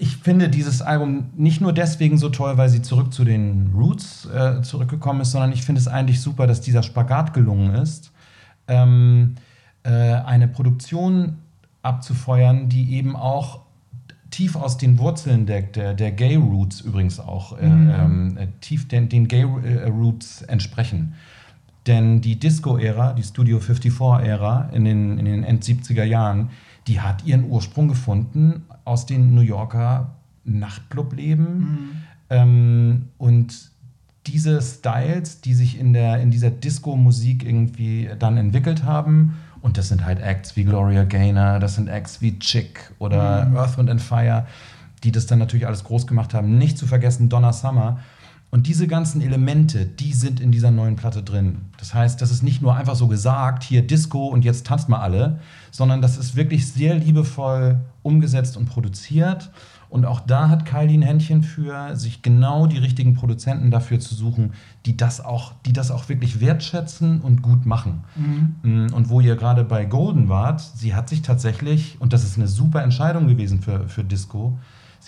Speaker 3: ich finde dieses Album nicht nur deswegen so toll, weil sie zurück zu den Roots äh, zurückgekommen ist, sondern ich finde es eigentlich super, dass dieser Spagat gelungen ist, ähm, äh, eine Produktion abzufeuern, die eben auch tief aus den Wurzeln der, der, der Gay Roots übrigens auch äh, ähm, äh, tief den, den Gay äh, Roots entsprechen. Denn die Disco-Ära, die Studio 54-Ära in den, in den End 70er Jahren, die hat ihren Ursprung gefunden aus den New Yorker Nachtclubleben. Ähm, und diese Styles, die sich in, der, in dieser Disco-Musik irgendwie dann entwickelt haben, und das sind halt Acts wie Gloria Gaynor, das sind Acts wie Chick oder Earth, Wind and Fire, die das dann natürlich alles groß gemacht haben. Nicht zu vergessen Donna Summer. Und diese ganzen Elemente, die sind in dieser neuen Platte drin. Das heißt, das ist nicht nur einfach so gesagt, hier Disco und jetzt tanzt mal alle, sondern das ist wirklich sehr liebevoll umgesetzt und produziert. Und auch da hat Kylie ein Händchen für, sich genau die richtigen Produzenten dafür zu suchen, die das auch, die das auch wirklich wertschätzen und gut machen. Mm, Und wo ihr gerade bei Golden wart, sie hat sich tatsächlich, und das ist eine super Entscheidung gewesen für, für Disco,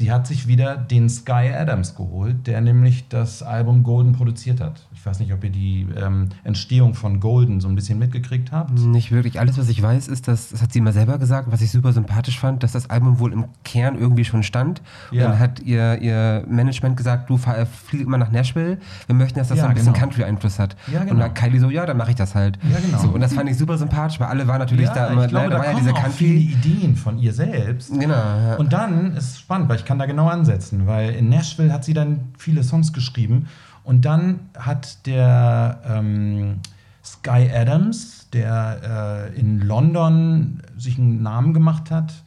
Speaker 3: Sie hat sich wieder den Sky Adams geholt, der nämlich das Album Golden produziert hat. Ich weiß nicht, ob ihr die ähm, Entstehung von Golden so ein bisschen mitgekriegt habt.
Speaker 2: Nicht wirklich. Alles, was ich weiß, ist, dass, das hat sie immer selber gesagt, was ich super sympathisch fand, dass das Album wohl im Kern irgendwie schon stand.
Speaker 3: Ja.
Speaker 2: Dann hat ihr, ihr Management gesagt, du fahr, flieg immer nach Nashville, wir möchten, dass das
Speaker 3: Ja,
Speaker 2: so ein bisschen
Speaker 3: genau.
Speaker 2: Country-Einfluss hat.
Speaker 3: Ja, genau.
Speaker 2: Und dann Kylie so, ja, dann mache ich das halt.
Speaker 3: Ja, genau.
Speaker 2: So, und das fand ich super sympathisch, weil alle waren natürlich da immer,
Speaker 3: ich glaube,
Speaker 2: ne,
Speaker 3: da,
Speaker 2: war ja diese Country.
Speaker 3: viele Ideen von ihr selbst.
Speaker 2: Genau.
Speaker 3: Und dann ist es spannend, weil ich kann da genau ansetzen, weil in Nashville hat sie dann viele Songs geschrieben und dann hat der ähm, Sky Adams, der äh, in London sich einen Namen gemacht hat,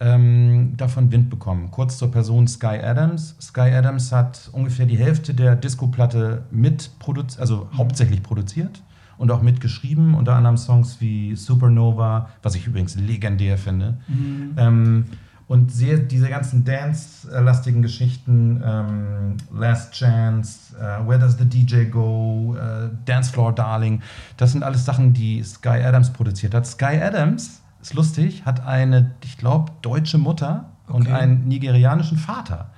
Speaker 3: ähm, davon Wind bekommen. Kurz zur Person Sky Adams. Sky Adams hat ungefähr die Hälfte der Disco-Platte mit produziert, also hauptsächlich produziert und auch mitgeschrieben, unter anderem Songs wie Supernova, was ich übrigens legendär finde. Ähm, und sehr, diese ganzen Dance-lastigen Geschichten, ähm, Last Chance, äh, Where Does the DJ Go, äh, Dance Floor Darling, das sind alles Sachen, die Sky Adams produziert hat. Sky Adams, ist lustig, hat eine, ich glaube, deutsche Mutter und
Speaker 1: Okay.
Speaker 3: einen nigerianischen Vater.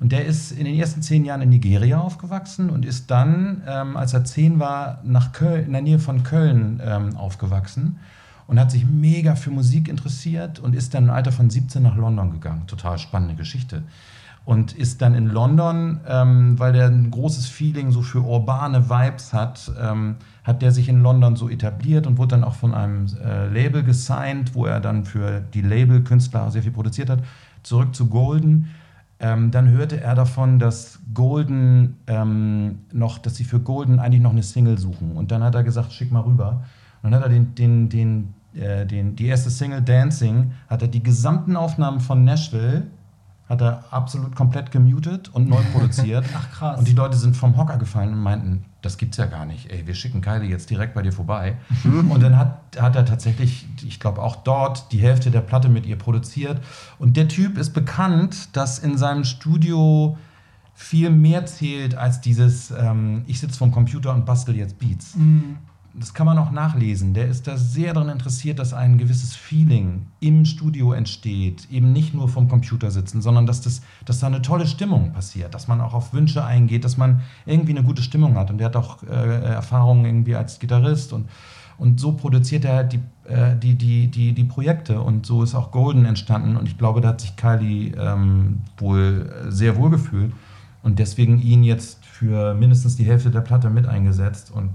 Speaker 3: Und der ist in den ersten zehn Jahren in Nigeria aufgewachsen und ist dann, ähm, als er zehn war, nach Köln, in der Nähe von Köln ähm, aufgewachsen und hat sich mega für Musik interessiert und ist dann im Alter von 17 nach London gegangen. Total spannende Geschichte. Und ist dann in London, ähm, weil der ein großes Feeling so für urbane Vibes hat, ähm, hat der sich in London so etabliert und wurde dann auch von einem äh, Label gesigned, wo er dann für die Label-Künstler sehr viel produziert hat. Zurück zu Golden. Ähm, dann hörte er davon, dass Golden ähm, noch, dass sie für Golden eigentlich noch eine Single suchen. Und dann hat er gesagt, schick mal rüber. Und dann hat er den, den, den, äh, den, die erste Single Dancing, hat er die gesamten Aufnahmen von Nashville, hat er absolut komplett gemutet und neu [LAUGHS] produziert.
Speaker 1: Ach, krass.
Speaker 3: Und die Leute sind vom Hocker gefallen und meinten, das gibt's ja gar nicht. Ey, wir schicken Kylie jetzt direkt bei dir vorbei. [LAUGHS] und dann hat, hat er tatsächlich, ich glaube auch dort, die Hälfte der Platte mit ihr produziert. Und der Typ ist bekannt, dass in seinem Studio viel mehr zählt als dieses, ähm, ich sitze vorm Computer und bastel jetzt Beats. Das kann man auch nachlesen. Der ist da sehr daran interessiert, dass ein gewisses Feeling im Studio entsteht. Eben nicht nur vom Computer sitzen, sondern dass, das, dass da eine tolle Stimmung passiert. Dass man auch auf Wünsche eingeht, dass man irgendwie eine gute Stimmung hat. Und der hat auch äh, Erfahrungen irgendwie als Gitarrist. Und, und so produziert er die, äh, die, die, die, die Projekte. Und so ist auch Golden entstanden. Und ich glaube, da hat sich Kylie ähm, wohl sehr wohl gefühlt. Und deswegen ihn jetzt für mindestens die Hälfte der Platte mit eingesetzt. Und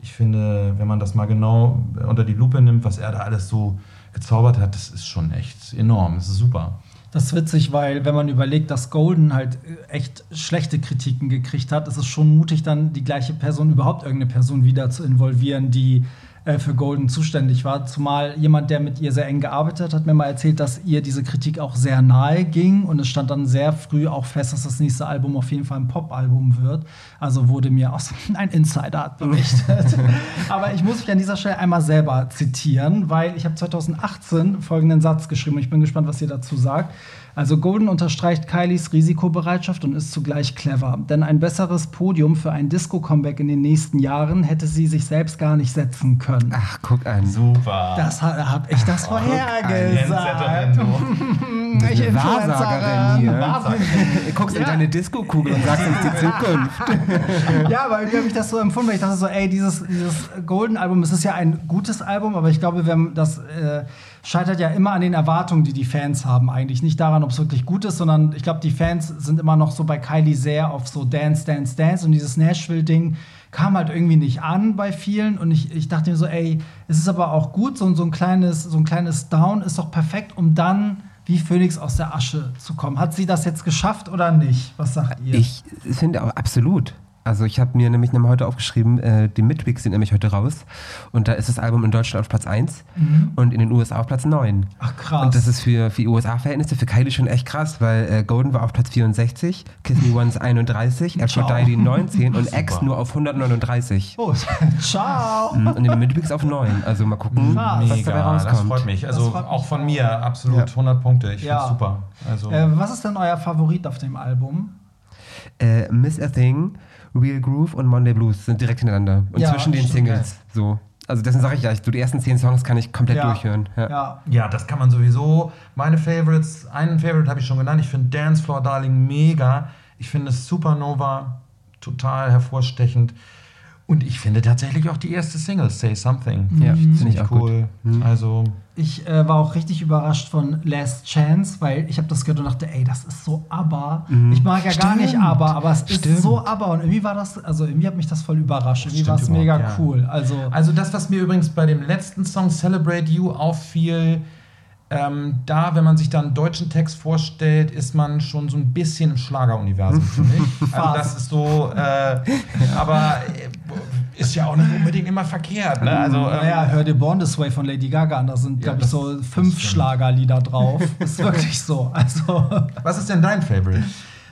Speaker 3: ich finde, wenn man das mal genau unter die Lupe nimmt, was er da alles so gezaubert hat, das ist schon echt enorm. Das ist super.
Speaker 1: Das ist witzig, weil wenn man überlegt, dass Golden halt äh, echt schlechte Kritiken gekriegt hat, ist es schon mutig, dann die gleiche Person, überhaupt irgendeine Person wieder zu involvieren, die äh, für Golden zuständig war. Zumal jemand, der mit ihr sehr eng gearbeitet hat, hat mir mal erzählt, dass ihr diese Kritik auch sehr nahe ging und es stand dann sehr früh auch fest, dass das nächste Album auf jeden Fall ein Pop-Album wird. Also wurde mir aus [LAUGHS] ein Insider hat berichtet. [LAUGHS] Aber ich muss mich an dieser Stelle einmal selber zitieren, weil ich habe 2018 folgenden Satz geschrieben und ich bin gespannt, was ihr dazu sagt. Also Golden unterstreicht Kylies Risikobereitschaft und ist zugleich clever. Denn ein besseres Podium für ein Disco-Comeback in den nächsten Jahren hätte sie sich selbst gar nicht setzen können.
Speaker 2: Ach, guck an.
Speaker 3: Super.
Speaker 1: Das habe ich das [LAUGHS] vorhergesagt. Ich
Speaker 2: Wahrsagerin hier.
Speaker 1: Wahrsagerin.
Speaker 2: Du guckst in deine Disco-Kugel und sagst uns die [LAUGHS] Zukunft.
Speaker 1: Ja, aber irgendwie habe ich das so empfunden, weil ich dachte so, ey, dieses, dieses Golden-Album, es ist ja ein gutes Album, aber ich glaube, wenn das äh, scheitert ja immer an den Erwartungen, die die Fans haben eigentlich. Nicht daran, ob es wirklich gut ist, sondern ich glaube, die Fans sind immer noch so bei Kylie sehr auf so Dance, Dance, Dance und dieses Nashville-Ding kam halt irgendwie nicht an bei vielen und ich, ich dachte mir so, ey, es ist aber auch gut, so, so, ein kleines, so ein kleines Down ist doch perfekt, um dann wie Phoenix aus der Asche zu kommen. Hat sie das jetzt geschafft oder nicht? Was sagt ihr?
Speaker 2: Ich finde auch absolut. Also ich habe mir nämlich heute aufgeschrieben, äh, die Midweeks sind nämlich heute raus und da ist das Album in Deutschland auf Platz 1 und in den USA auf Platz 9.
Speaker 1: Ach, krass.
Speaker 2: Und das ist für, für USA-Verhältnisse, für Kylie schon echt krass, weil äh, Golden war auf Platz 64, Kiss Me Once 31, Aphrodite 19 und X nur auf 139.
Speaker 1: Oh, [LAUGHS] ciao.
Speaker 2: Mhm, Und in den Midweeks auf 9. Also mal gucken,
Speaker 1: Krass.
Speaker 2: was dabei
Speaker 3: Mega, das
Speaker 2: rauskommt.
Speaker 3: freut mich. Also
Speaker 1: freut
Speaker 3: auch von mir absolut
Speaker 2: Ja.
Speaker 3: 100 Punkte. Ich
Speaker 1: Ja.
Speaker 3: finde super. Also
Speaker 1: Äh, was ist denn euer Favorit auf dem Album?
Speaker 2: Äh, Miss a Thing, Real Groove und Monday Blues sind direkt hintereinander. Und
Speaker 1: Ja,
Speaker 2: zwischen den Singles. So. Also deswegen sage ich ja, so die ersten zehn Songs kann ich komplett durchhören. Ja.
Speaker 1: ja.
Speaker 3: Ja, das kann man sowieso. Meine Favorites, einen Favorite habe ich schon genannt. Ich finde Dance Floor Darling mega. Ich finde Supernova total hervorstechend. Und ich finde tatsächlich auch die erste Single, Say Something.
Speaker 2: Ja, finde ich
Speaker 3: Ziemlich
Speaker 2: auch
Speaker 3: cool. Also,
Speaker 1: Ich äh, war auch richtig überrascht von Last Chance, weil ich habe das gehört und dachte, ey, das ist so ABBA. Ich mag ja gar nicht
Speaker 2: Stimmt.
Speaker 1: ABBA, aber es ist
Speaker 2: Stimmt.
Speaker 1: so ABBA und irgendwie war das, also irgendwie hat mich das voll überrascht. Irgendwie war es
Speaker 3: Stimmt
Speaker 1: mega
Speaker 3: ja.
Speaker 1: cool. Also,
Speaker 3: also das, was mir übrigens bei dem letzten Song Celebrate You auffiel, ähm, da, wenn man sich dann einen deutschen Text vorstellt, ist man schon so ein bisschen im Schlageruniversum, finde ich. [LAUGHS] Also das ist so, äh, aber äh, ist ja auch nicht unbedingt immer verkehrt. Ne? Also, ähm,
Speaker 1: naja, hör dir Born This Way von Lady Gaga an. Da sind, glaube ich, so fünf. Schlagerlieder drauf. [LAUGHS] ist wirklich so. Also. [LAUGHS]
Speaker 3: was ist denn dein Favorite?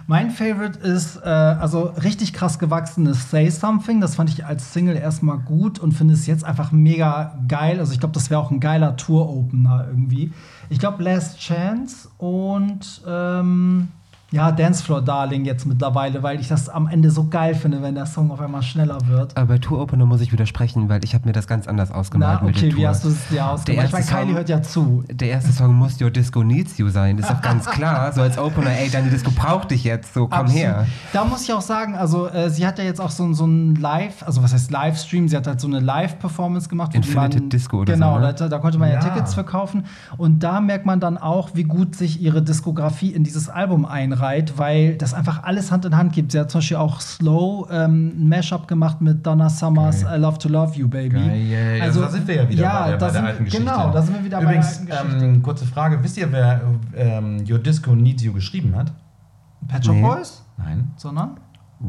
Speaker 1: Mein Favorite ist äh, also richtig krass gewachsenes Say Something. Das fand ich als Single erstmal gut und finde es jetzt einfach mega geil. Also ich glaube, das wäre auch ein geiler Tour-Opener irgendwie. Ich glaube Last Chance und ähm, ja, Dancefloor Darling jetzt mittlerweile, weil ich das am Ende so geil finde, wenn der Song auf einmal schneller wird.
Speaker 2: Aber bei Tour Opener muss ich widersprechen, weil ich habe mir das ganz anders ausgemalt
Speaker 1: Na,
Speaker 2: mit der
Speaker 1: okay,
Speaker 2: Tour.
Speaker 1: wie hast du es dir ausgemacht? Ich
Speaker 2: erste
Speaker 1: meine, Kylie hört ja zu.
Speaker 2: Der erste Song muss Your Disco Needs You sein, das ist doch ganz [LAUGHS] klar. So als Opener, ey, deine Disco braucht dich jetzt, so komm
Speaker 1: Absolut.
Speaker 2: her.
Speaker 1: Da muss ich auch sagen, also äh, sie hat ja jetzt auch so, so ein Live, also was heißt Livestream, sie hat halt so eine Live-Performance gemacht. wo die
Speaker 2: Infinite
Speaker 1: man,
Speaker 2: Disco oder
Speaker 1: genau,
Speaker 2: so, ne?
Speaker 1: da, da konnte man ja.
Speaker 3: Ja.
Speaker 1: Tickets verkaufen. Und da merkt man dann auch, wie gut sich ihre Diskografie in dieses Album einreiht, weil das einfach alles Hand in Hand gibt. Sie hat zum Beispiel auch Slow ähm, ein Mashup gemacht mit Donna Summers
Speaker 3: Geil.
Speaker 1: I Love to Love You, Baby.
Speaker 3: Geil. Also, da sind wir ja wieder
Speaker 1: ja,
Speaker 3: bei, der, bei der alten Geschichte.
Speaker 1: Genau, da sind wir wieder
Speaker 3: Übrigens,
Speaker 1: bei der alten Geschichte.
Speaker 3: ähm, kurze Frage. Wisst ihr, wer ähm, Your Disco Needs You geschrieben hat?
Speaker 1: Pet Shop
Speaker 2: nee.
Speaker 1: Boys?
Speaker 3: Nein,
Speaker 1: Sondern?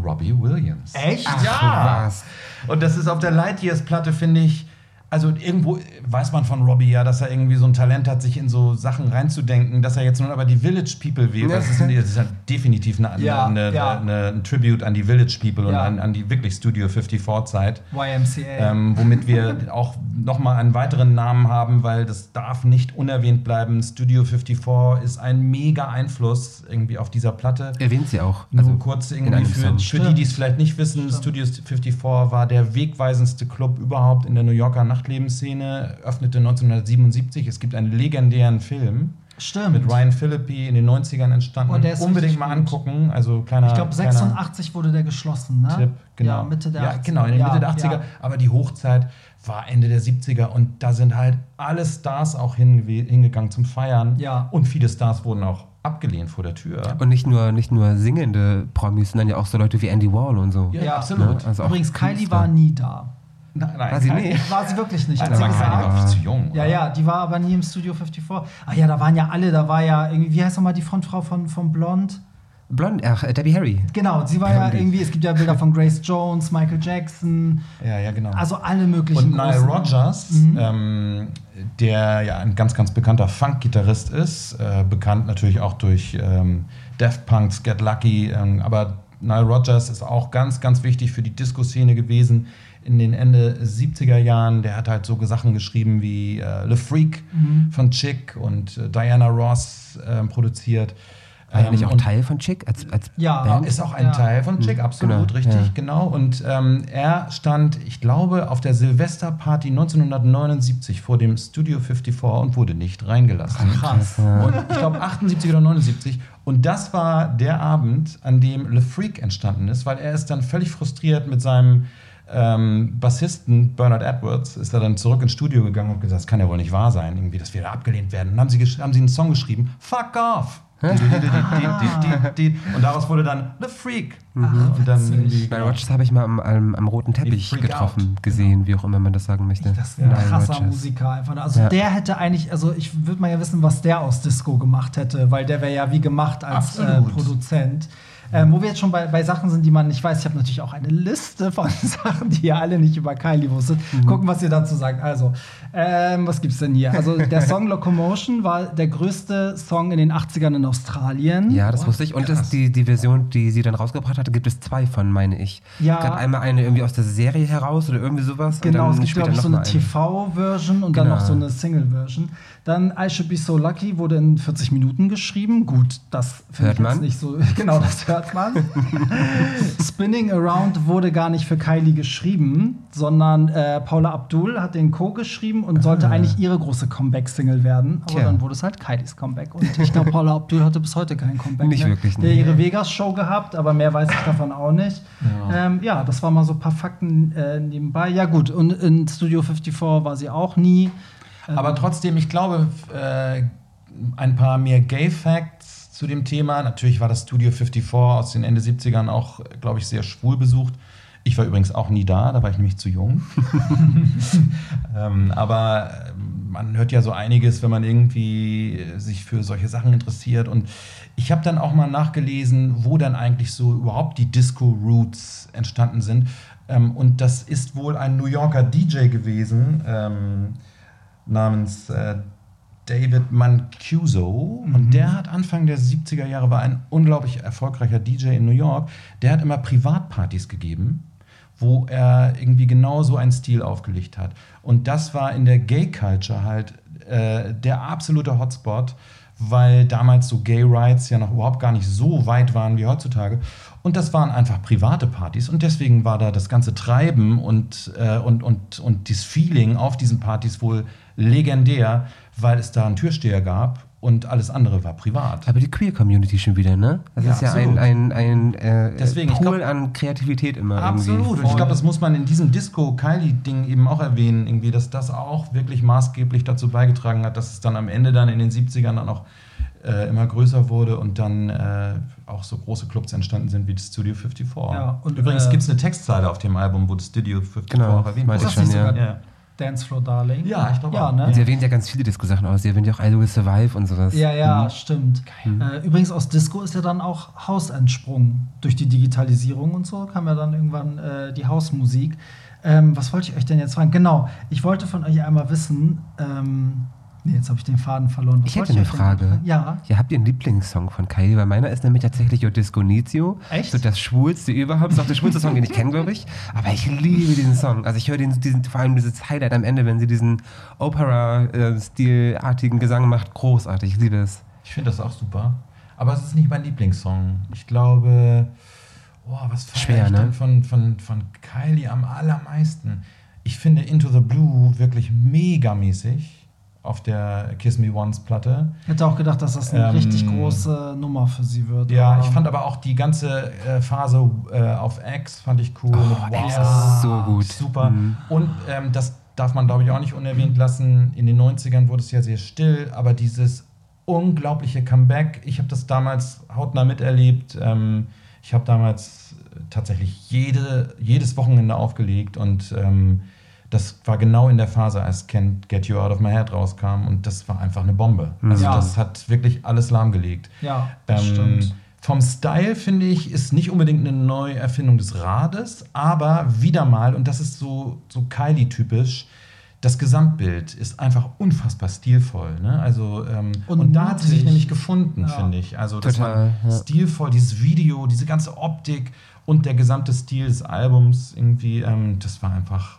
Speaker 3: Robbie Williams.
Speaker 1: Echt?
Speaker 2: Ach,
Speaker 3: Ja.
Speaker 2: was.
Speaker 3: Und das ist auf der Lightyears-Platte, finde ich. Also irgendwo weiß man von Robbie ja, dass er irgendwie so ein Talent hat, sich in so Sachen reinzudenken, dass er jetzt nun aber die Village People wählt. Das ist, das ist ja definitiv eine,
Speaker 1: Ja,
Speaker 3: eine,
Speaker 1: ja.
Speaker 3: Eine, ein Tribute an die Village People und
Speaker 1: Ja.
Speaker 3: an, an die wirklich Studio 54-Zeit.
Speaker 1: YMCA.
Speaker 3: Ähm, womit wir auch nochmal einen weiteren Namen haben, weil das darf nicht unerwähnt bleiben. Studio 54 ist ein mega Einfluss irgendwie auf dieser Platte.
Speaker 2: Erwähnt sie auch.
Speaker 3: Nur
Speaker 2: Also
Speaker 3: kurz irgendwie für, für die, die es vielleicht nicht wissen, Studio 54 war der wegweisendste Club überhaupt in der New Yorker Nachtlebensszene, öffnete 1977. Es gibt einen legendären Film
Speaker 1: Stimmt.
Speaker 3: mit Ryan Phillippe in den 90ern entstanden.
Speaker 1: Oh, der ist
Speaker 3: Unbedingt mal
Speaker 1: gut.
Speaker 3: angucken. Also kleiner,
Speaker 1: Ich glaube,
Speaker 3: kleiner
Speaker 1: 86 wurde der geschlossen, ne?
Speaker 3: Tipp, genau.
Speaker 1: Ja, Mitte der
Speaker 3: ja,
Speaker 1: 80er.
Speaker 3: genau, in den
Speaker 1: Ja,
Speaker 3: Mitte der 80er.
Speaker 1: ja.
Speaker 3: Aber die Hochzeit war Ende der 70er und da sind halt alle Stars auch hingegangen zum Feiern.
Speaker 1: Ja.
Speaker 3: Und viele Stars wurden auch abgelehnt vor der Tür.
Speaker 2: Und nicht nur, nicht nur singende Promis, sondern ja auch so Leute wie Andy Warhol und so.
Speaker 3: Ja,
Speaker 1: Ja,
Speaker 3: absolut.
Speaker 2: Ne? Also
Speaker 1: Übrigens, Kylie
Speaker 2: Künstler.
Speaker 1: war nie da.
Speaker 3: Nein, nein,
Speaker 2: War sie nicht?
Speaker 1: War sie wirklich nicht.
Speaker 3: Da
Speaker 1: sie
Speaker 3: war
Speaker 1: gesagt.
Speaker 3: Kylie war zu jung.
Speaker 1: Ja,
Speaker 3: oder?
Speaker 1: ja, die war aber nie im Studio 54. Ah ja, da waren ja alle, da war ja irgendwie, wie heißt nochmal die Frontfrau von, von Blond?
Speaker 2: Blond, ach, äh, Debbie Harry.
Speaker 1: Genau, sie war ja
Speaker 2: Blondie.
Speaker 1: irgendwie, es gibt ja Bilder von Grace Jones, Michael Jackson,
Speaker 3: Ja, ja, genau.
Speaker 1: also alle möglichen.
Speaker 3: und Nile Rodgers,
Speaker 1: Mhm.
Speaker 3: ähm, der ja ein ganz, ganz bekannter Funk-Gitarrist ist, äh, bekannt natürlich auch durch ähm, Daft Punk's Get Lucky, ähm, aber Nile Rodgers ist auch ganz, ganz wichtig für die Disco-Szene gewesen in den Ende 70er Jahren. Der hat halt so Sachen geschrieben wie äh, Le Freak
Speaker 1: Mhm.
Speaker 3: von Chick und äh, Diana Ross ähm, produziert.
Speaker 2: War ja nicht
Speaker 3: Ähm,
Speaker 2: auch
Speaker 3: und-
Speaker 2: Teil von Chick als, als
Speaker 1: Ja,
Speaker 2: Band?
Speaker 3: ist auch ein
Speaker 1: Ja.
Speaker 3: Teil von Chick, absolut,
Speaker 2: genau,
Speaker 3: richtig,
Speaker 2: ja.
Speaker 3: genau. Und ähm, er stand, ich glaube, auf der Silvesterparty 1979 vor dem Studio 54 und wurde nicht reingelassen.
Speaker 1: Krass.
Speaker 3: Und ich glaube 78 oder 79. Und das war der Abend, an dem Le Freak entstanden ist, weil er ist dann völlig frustriert mit seinem ähm, Bassisten Bernard Edwards, ist er dann zurück ins Studio gegangen und gesagt, das kann ja wohl nicht wahr sein, irgendwie, dass wir da abgelehnt werden. Und dann haben sie, haben sie einen Song geschrieben, Fuck Off. Und daraus wurde dann The Freak. und dann
Speaker 1: witzig.
Speaker 3: irgendwie,
Speaker 2: Nile Rodgers habe ich mal am, am, am roten Teppich getroffen,
Speaker 3: Out.
Speaker 2: gesehen, wie auch immer man das sagen möchte.
Speaker 1: Das ist ein krasser
Speaker 2: Rodgers.
Speaker 1: Musiker einfach. Also
Speaker 2: Ja.
Speaker 1: der hätte eigentlich, also ich würde mal ja wissen, was der aus Disco gemacht hätte, weil der wäre ja wie gemacht als äh,
Speaker 3: Absolut.
Speaker 1: Ähm, wo wir jetzt schon bei, bei Sachen sind, die man nicht weiß. Ich habe natürlich auch eine Liste [LAUGHS] von Sachen, die ihr alle nicht über Kylie wusstet.
Speaker 2: Mhm.
Speaker 1: Gucken, was ihr dazu sagt. Also, ähm, was gibt's denn hier? Also, der Song [LAUGHS] Locomotion war der größte Song in den 80ern in Australien.
Speaker 2: Ja, das wusste ich. Und das, die, die Version, die sie dann rausgebracht hatte, gibt es zwei von, meine ich.
Speaker 1: Ja.
Speaker 2: Gab einmal eine irgendwie aus der Serie heraus oder irgendwie sowas.
Speaker 1: Genau, es
Speaker 2: dann
Speaker 1: gibt, glaube ich, so eine. TV-Version und dann
Speaker 2: Genau.
Speaker 1: noch so eine Single-Version. Dann I Should Be So Lucky wurde in 40 Minuten geschrieben. Gut, das finde
Speaker 2: Hört
Speaker 1: ich jetzt
Speaker 2: man.
Speaker 1: nicht so. [LAUGHS] Genau, das hört Weihnachtsmann. [LAUGHS] Spinning Around wurde gar nicht für Kylie geschrieben, sondern äh, Paula Abdul hat den Co. geschrieben und sollte eigentlich ihre große Comeback-Single werden. Aber
Speaker 2: Tja.
Speaker 1: dann wurde es halt Kylies Comeback. Und ich glaube, Paula Abdul hatte bis heute kein Comeback.
Speaker 2: Nicht
Speaker 1: ne?
Speaker 2: wirklich,
Speaker 1: Der
Speaker 2: nee.
Speaker 1: ihre Vegas-Show gehabt, aber mehr weiß ich davon auch nicht. Ja, ähm, ja das war mal so ein paar Fakten äh, nebenbei. Ja, gut. Und in Studio 54 war sie auch nie.
Speaker 3: Aber trotzdem, ich glaube, äh, ein paar mehr Gay-Facts zu dem Thema. Natürlich war das Studio 54 aus den Ende 70ern auch, glaube ich, sehr schwul besucht. Ich war übrigens auch nie da, da war ich nämlich zu jung. [LAUGHS] ähm, aber äh, man hört ja so einiges, wenn man irgendwie äh, sich für solche Sachen interessiert. Und ich habe dann auch mal nachgelesen, wo dann eigentlich so überhaupt die Disco-Roots entstanden sind. Ähm, und das ist wohl ein New Yorker DJ gewesen. Ähm, namens äh, David Mancuso. Und der hat Anfang der 70er Jahre, war ein unglaublich erfolgreicher DJ in New York. Der hat immer Privatpartys gegeben, wo er irgendwie genau so einen Stil aufgelegt hat. Und das war in der Gay-Culture halt äh, der absolute Hotspot, weil damals so Gay Rights ja noch überhaupt gar nicht so weit waren wie heutzutage. Und das waren einfach private Partys. Und deswegen war da das ganze Treiben und, äh, und, und, und das Feeling auf diesen Partys wohl legendär, weil es da einen Türsteher gab und alles andere war privat.
Speaker 2: Aber die Queer-Community schon wieder, ne? Das
Speaker 3: Ja,
Speaker 2: ist ja
Speaker 3: absolut.
Speaker 2: ein, ein, ein äh,
Speaker 3: Deswegen,
Speaker 2: Pool
Speaker 3: glaub-
Speaker 2: an Kreativität immer
Speaker 3: Absolut. Und ich glaube, das muss man in diesem Disco-Kylie-Ding eben auch erwähnen, irgendwie, dass das auch wirklich maßgeblich dazu beigetragen hat, dass es dann am Ende dann in den 70ern dann auch äh, immer größer wurde und dann äh, auch so große Clubs entstanden sind wie das Studio 54.
Speaker 1: Ja, und,
Speaker 3: Übrigens
Speaker 1: äh,
Speaker 3: gibt es eine Textzeile auf dem Album, wo das Studio 54
Speaker 2: Genau,
Speaker 3: auch erwähnt
Speaker 2: meinte
Speaker 1: Ist
Speaker 2: ich schon, Ja.
Speaker 1: Dancefloor Darling?
Speaker 3: Ja, ich glaube
Speaker 1: ja,
Speaker 3: auch.
Speaker 1: Ne?
Speaker 2: Und sie erwähnt ja ganz viele Disco-Sachen aus. Sie erwähnt ja auch I Will Survive und sowas.
Speaker 1: Ja, ja,
Speaker 2: Mhm.
Speaker 1: stimmt. Äh, übrigens aus Disco ist ja dann auch Haus entsprungen. Durch die Digitalisierung und so kam ja dann irgendwann äh, die Hausmusik. Ähm, was wollte ich euch denn jetzt fragen? Genau, ich wollte von euch einmal wissen. Ähm, nee, jetzt habe ich den Faden verloren. Was
Speaker 2: Ich hätte eine
Speaker 1: denn
Speaker 2: Frage.
Speaker 1: Ja.
Speaker 2: Ja, habt ihr einen Lieblingssong von Kylie? Weil meiner ist nämlich tatsächlich Yo Disco Nizio.
Speaker 1: Echt?
Speaker 2: So das schwulste überhaupt. Das ist auch der schwulste Song, den ich kenne, glaube ich. Aber ich liebe diesen Song. Also ich höre den, diesen, vor allem dieses Highlight am Ende, wenn sie diesen Opera-stilartigen Gesang macht. Großartig. Ich liebe es.
Speaker 3: Ich finde das auch super. Aber es ist nicht mein Lieblingssong. Ich glaube, oh, was feiere
Speaker 2: Schwer,
Speaker 3: ich
Speaker 2: ne?
Speaker 3: denn von, von, von Kylie am allermeisten? Ich finde Into the Blue wirklich megamäßig auf der Kiss Me Once Platte.
Speaker 1: Ich hätte auch gedacht, dass das eine
Speaker 3: Ähm,
Speaker 1: richtig große Nummer für sie wird.
Speaker 3: Ja,
Speaker 1: aber-
Speaker 3: ich fand aber auch die ganze äh, Phase äh, auf X fand ich cool.
Speaker 2: Oh,
Speaker 3: Wow.
Speaker 2: ist so gut.
Speaker 3: Super.
Speaker 2: Mhm.
Speaker 3: Und ähm, das darf man, glaube ich, auch nicht unerwähnt lassen. In den 90ern wurde es ja sehr still, aber dieses unglaubliche Comeback, ich habe das damals hautnah miterlebt. Ähm, ich habe damals äh, tatsächlich jede, jedes Wochenende aufgelegt und ähm, das war genau in der Phase, als Can't Get You Out of My Head rauskam und das war einfach eine Bombe. Also
Speaker 1: Ja.
Speaker 3: das hat wirklich alles lahmgelegt.
Speaker 1: Ja, das
Speaker 3: Ähm,
Speaker 1: stimmt.
Speaker 3: vom Style finde ich, ist nicht unbedingt eine Neuerfindung des Rades, aber wieder mal, und das ist so, so Kylie-typisch, das Gesamtbild ist einfach unfassbar stilvoll. Ne? Also, ähm,
Speaker 1: Und
Speaker 3: und, da hat sie sich nämlich gefunden,
Speaker 1: Ja.
Speaker 3: finde ich. Also, das
Speaker 2: Total,
Speaker 3: war
Speaker 2: ja.
Speaker 3: stilvoll, dieses Video, diese ganze Optik und der gesamte Stil des Albums irgendwie, ähm, das war einfach,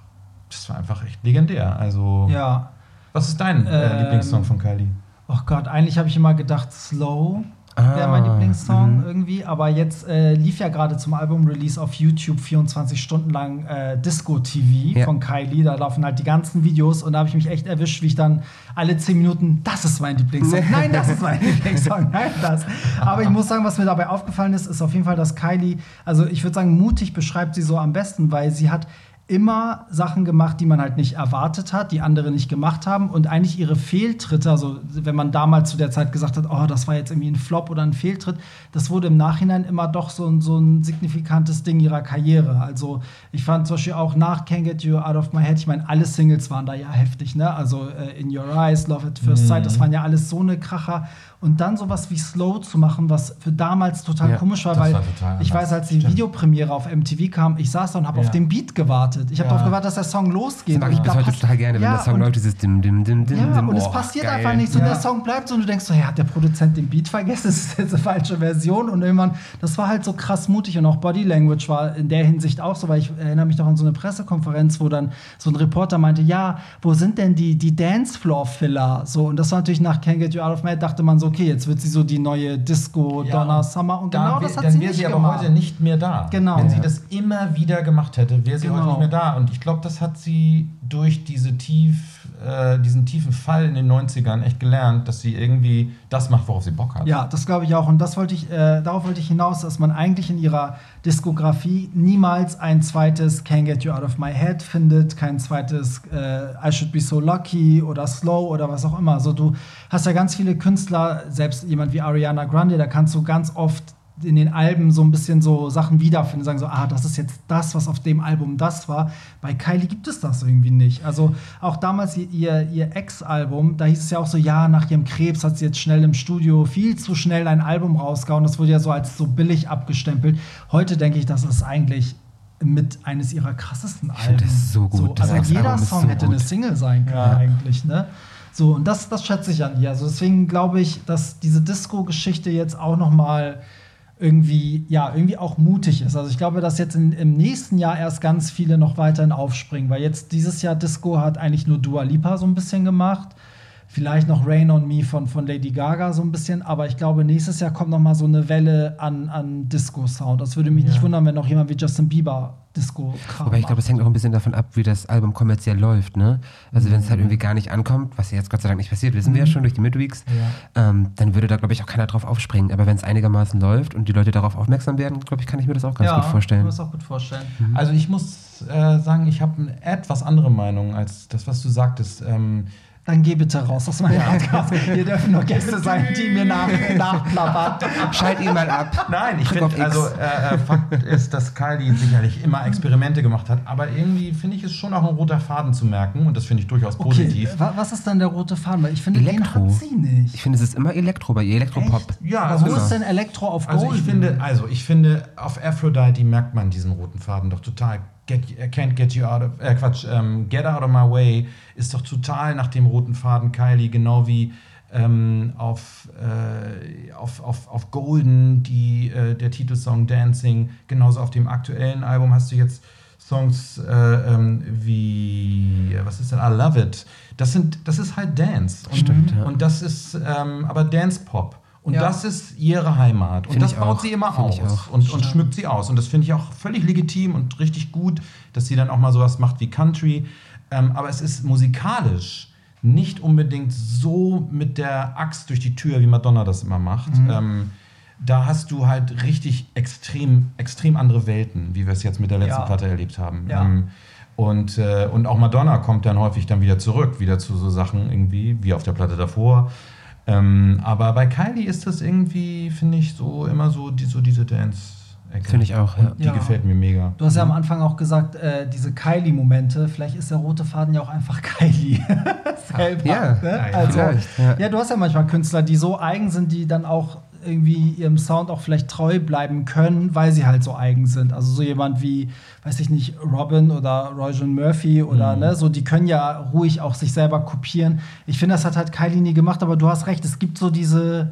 Speaker 3: das war einfach echt legendär. Also,
Speaker 1: Ja.
Speaker 3: was ist dein äh,
Speaker 1: Ähm,
Speaker 3: Lieblingssong von Kylie?
Speaker 1: Oh Gott, eigentlich habe ich immer gedacht, Slow
Speaker 2: Ah,
Speaker 1: wäre mein Lieblingssong
Speaker 2: mhm.
Speaker 1: irgendwie. Aber jetzt äh, lief ja gerade zum Album-Release auf YouTube 24 Stunden lang äh, Disco-TV
Speaker 2: Ja.
Speaker 1: von Kylie. Da laufen halt die ganzen Videos und da habe ich mich echt erwischt, wie ich dann alle 10 Minuten, das ist mein Lieblingssong. [LAUGHS] Nein, das ist mein Lieblingssong. Nein, das. Aber ich [LAUGHS] muss sagen, was mir dabei aufgefallen ist, ist auf jeden Fall, dass Kylie, also ich würde sagen, mutig beschreibt sie so am besten, weil sie hat immer Sachen gemacht, die man halt nicht erwartet hat, die andere nicht gemacht haben und eigentlich ihre Fehltritte, also wenn man damals zu der Zeit gesagt hat, oh, das war jetzt irgendwie ein Flop oder ein Fehltritt, das wurde im Nachhinein immer doch so, ein- so ein signifikantes Ding ihrer Karriere. Also ich fand zum Beispiel auch nach Can't Get You Out of My Head, ich meine, alle Singles waren da ja heftig, ne? Also äh, In Your Eyes, Love at First Sight, das waren ja alles so eine Kracher. Und dann sowas wie Slow zu machen, was für damals total
Speaker 2: Ja,
Speaker 1: komisch war, weil
Speaker 3: war total
Speaker 1: ich weiß, als die
Speaker 3: Stimmt.
Speaker 1: Videopremiere auf MTV kam, ich saß da und habe
Speaker 3: Ja.
Speaker 1: auf den Beat gewartet. Ich habe
Speaker 3: Ja.
Speaker 1: darauf gewartet, dass der Song losgeht.
Speaker 2: Das mag
Speaker 1: Und
Speaker 2: ich bis heute total gerne, wenn der Song
Speaker 1: und-
Speaker 2: läuft, dieses Dim, Dim, Dim, Dim,
Speaker 1: Ja,
Speaker 2: Dim.
Speaker 1: und es
Speaker 2: Oh,
Speaker 1: passiert
Speaker 2: geil.
Speaker 1: einfach nicht so.
Speaker 3: Ja.
Speaker 1: Der Song bleibt so und du denkst so, ja, hat der Produzent den Beat vergessen? [LAUGHS] Das ist jetzt eine falsche Version. Und irgendwann, das war halt so krass mutig und auch Body Language war in der Hinsicht auch so, weil ich erinnere mich noch an so eine Pressekonferenz, wo dann so ein Reporter meinte, ja, wo sind denn die, die Dancefloor-Filler? So, und das war natürlich nach Can't Get You Out of My Head, dachte man so, okay, jetzt wird sie so die neue Disco,
Speaker 3: Ja,
Speaker 1: Donna
Speaker 3: und
Speaker 1: Summer. Und genau das hat
Speaker 3: dann
Speaker 1: sie
Speaker 3: wäre sie aber
Speaker 1: gemacht.
Speaker 3: heute nicht mehr da.
Speaker 1: Genau.
Speaker 3: Wenn sie das immer wieder gemacht hätte, wäre sie
Speaker 1: Genau.
Speaker 3: heute nicht mehr da. Und ich glaube, das hat sie durch diese tief, äh, diesen tiefen Fall in den 90ern echt gelernt, dass sie irgendwie das macht, worauf sie Bock hat.
Speaker 1: Ja, das glaube ich auch. Und das wollte ich, äh, darauf wollte ich hinaus, dass man eigentlich in ihrer Diskografie niemals ein zweites Can't Get You Out of My Head findet, kein zweites äh, I Should Be So Lucky oder Slow oder was auch immer. Also du hast ja ganz viele Künstler, selbst jemand wie Ariana Grande, da kannst du ganz oft in den Alben so ein bisschen so Sachen wiederfinden, sagen so, ah, das ist jetzt das, was auf dem Album das war. Bei Kylie gibt es das irgendwie nicht. Also auch damals ihr- ihr, Ex-Album, da hieß es ja auch so, ja, nach ihrem Krebs hat sie jetzt schnell im Studio viel zu schnell ein Album rausgehauen. Das wurde ja so als so billig abgestempelt. Heute denke ich, das ist eigentlich mit eines ihrer krassesten Alben.
Speaker 2: finde das so gut. Das
Speaker 1: also jeder
Speaker 2: Ex-Album ist
Speaker 1: Song
Speaker 2: so
Speaker 1: hätte eine
Speaker 2: gut.
Speaker 1: Single sein können
Speaker 3: Ja.
Speaker 1: eigentlich, ne? So, und das, das schätze ich an ihr. Also deswegen glaube ich, dass diese Disco-Geschichte jetzt auch noch mal irgendwie, ja, irgendwie auch mutig ist. Also ich glaube, dass jetzt in, im nächsten Jahr erst ganz viele noch weiterhin aufspringen, weil jetzt dieses Jahr Disco hat eigentlich nur Dua Lipa so ein bisschen gemacht. Vielleicht noch Rain on Me von, von Lady Gaga so ein bisschen, aber ich glaube, nächstes Jahr kommt noch mal so eine Welle an, an Disco-Sound. Das würde mich nicht wundern, wenn noch jemand wie Justin Bieber Disco-Kram
Speaker 2: Wobei ich glaube, das hängt auch ein bisschen davon ab, wie das Album kommerziell läuft. Ne? Also wenn es halt irgendwie gar nicht ankommt, was ja jetzt Gott sei Dank nicht passiert, wissen wir ja schon durch die Midweeks, ähm, dann würde da, glaube ich, auch keiner drauf aufspringen. Aber wenn es einigermaßen läuft und die Leute darauf aufmerksam werden, glaube ich, kann ich mir das auch ganz
Speaker 1: ja,
Speaker 2: gut vorstellen.
Speaker 1: kann mir das auch gut vorstellen.
Speaker 3: Also ich muss äh, sagen, ich habe eine etwas andere Meinung als das, was du sagtest. Ähm,
Speaker 1: Dann geh bitte raus aus meinem Podcast. Hier dürfen nur Gäste sein, die mir nach, nachplappern.
Speaker 2: Schalt ihn mal ab.
Speaker 3: Nein, ich finde, also äh, äh, Fakt ist, dass Kylie sicherlich immer Experimente gemacht hat, aber irgendwie finde ich es schon auch ein roter Faden zu merken und das finde ich durchaus
Speaker 1: Okay,
Speaker 3: positiv.
Speaker 1: wa- was ist dann der rote Faden? Weil ich finde,
Speaker 2: Elektro.
Speaker 1: den hat sie nicht.
Speaker 2: Ich finde, es ist immer Elektro bei ihr, Elektropop.
Speaker 3: Ja, also,
Speaker 1: wo ist denn Elektro auf Gold?
Speaker 3: also ich finde, also ich finde, auf Aphrodite merkt man diesen roten Faden doch total. Get, can't get you out of, äh, Quatsch, ähm, Get Out of My Way ist doch total nach dem roten Faden Kylie, genau wie ähm, auf, äh, auf, auf, auf Golden, die, äh, der Titelsong Dancing, genauso auf dem aktuellen Album hast du jetzt Songs äh, ähm, wie, äh, was ist denn, I Love It. Das, sind, das ist halt Dance. Und,
Speaker 2: Stimmt, ja.
Speaker 3: und das ist ähm, aber Dance Pop. Und
Speaker 1: Ja.
Speaker 3: das ist ihre Heimat. Und
Speaker 2: Find
Speaker 3: das
Speaker 2: ich
Speaker 3: baut
Speaker 2: auch.
Speaker 3: sie immer
Speaker 2: Find
Speaker 3: aus und, und schmückt sie aus. Und das finde ich auch völlig legitim und richtig gut, dass sie dann auch mal sowas macht wie Country. Ähm, aber es ist musikalisch nicht unbedingt so mit der Axt durch die Tür, wie Madonna das immer macht.
Speaker 2: Mhm.
Speaker 3: Ähm, da hast du halt richtig extrem, extrem andere Welten, wie wir es jetzt mit der letzten
Speaker 1: Ja.
Speaker 3: Platte erlebt haben.
Speaker 1: Ja.
Speaker 3: Ähm, und, äh, und auch Madonna kommt dann häufig dann wieder zurück, wieder zu so Sachen irgendwie, wie auf der Platte davor. Ähm, aber bei Kylie ist das irgendwie, finde ich, so immer so, die, so diese Dance-Ecke.
Speaker 2: Finde ich auch, ja.
Speaker 3: Die
Speaker 1: Ja.
Speaker 3: gefällt mir mega.
Speaker 1: Du hast ja am Anfang auch gesagt, äh, diese Kylie-Momente, vielleicht ist der rote Faden ja auch einfach [LAUGHS] Kylie selber.
Speaker 2: Ja,
Speaker 1: ne? also,
Speaker 2: ja.
Speaker 1: ja, du hast ja manchmal Künstler, die so eigen sind, die dann auch irgendwie ihrem Sound auch vielleicht treu bleiben können, weil sie halt so eigen sind. Also so jemand wie, weiß ich nicht, Robin oder John Murphy oder
Speaker 2: Mhm.
Speaker 1: ne, so, die können ja ruhig auch sich selber kopieren. Ich finde, das hat halt Kylie nie gemacht, aber du hast recht, es gibt so diese,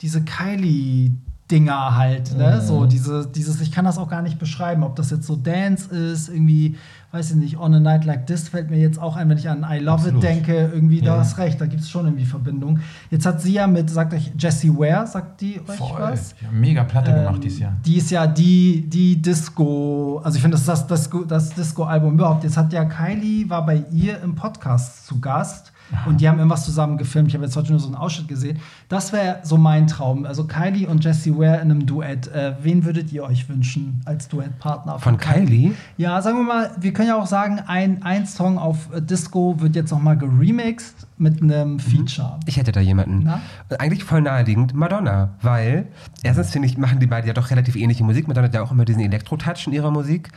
Speaker 1: diese Kylie Dinger halt, ne?
Speaker 2: Mhm.
Speaker 1: So diese, dieses, ich kann das auch gar nicht beschreiben, ob das jetzt so Dance ist, irgendwie, weiß ich nicht, On a Night Like This fällt mir jetzt auch ein, wenn ich an I Love
Speaker 3: Absolut.
Speaker 1: It denke, irgendwie, da
Speaker 3: Ja.
Speaker 1: hast recht, da gibt es schon irgendwie Verbindung. Jetzt hat sie ja mit, sagt euch, Jessie Ware, sagt die euch
Speaker 3: Voll.
Speaker 1: was?
Speaker 3: Ja, mega Platte
Speaker 1: Ähm,
Speaker 3: gemacht dieses Jahr.
Speaker 1: Die ist ja die, die Disco, also ich finde, das ist das, das, das Disco-Album überhaupt. Jetzt hat ja Kylie, war bei ihr im Podcast zu Gast und die haben irgendwas zusammen gefilmt. Ich habe jetzt heute nur so einen Ausschnitt gesehen. Das wäre so mein Traum. Also Kylie und Jessie Ware in einem Duett. Äh, wen würdet ihr euch wünschen als Duettpartner?
Speaker 2: Von Kylie?
Speaker 1: Ja, sagen wir mal, wir können ja auch sagen, ein, ein Song auf äh, Disco wird jetzt noch mal geremixed mit einem Feature.
Speaker 2: Ich hätte da jemanden.
Speaker 1: Na?
Speaker 2: Eigentlich voll naheliegend, Madonna. Weil, erstens finde ich, machen die beiden ja doch relativ ähnliche Musik. Madonna hat ja auch immer diesen Elektro-Touch in ihrer Musik.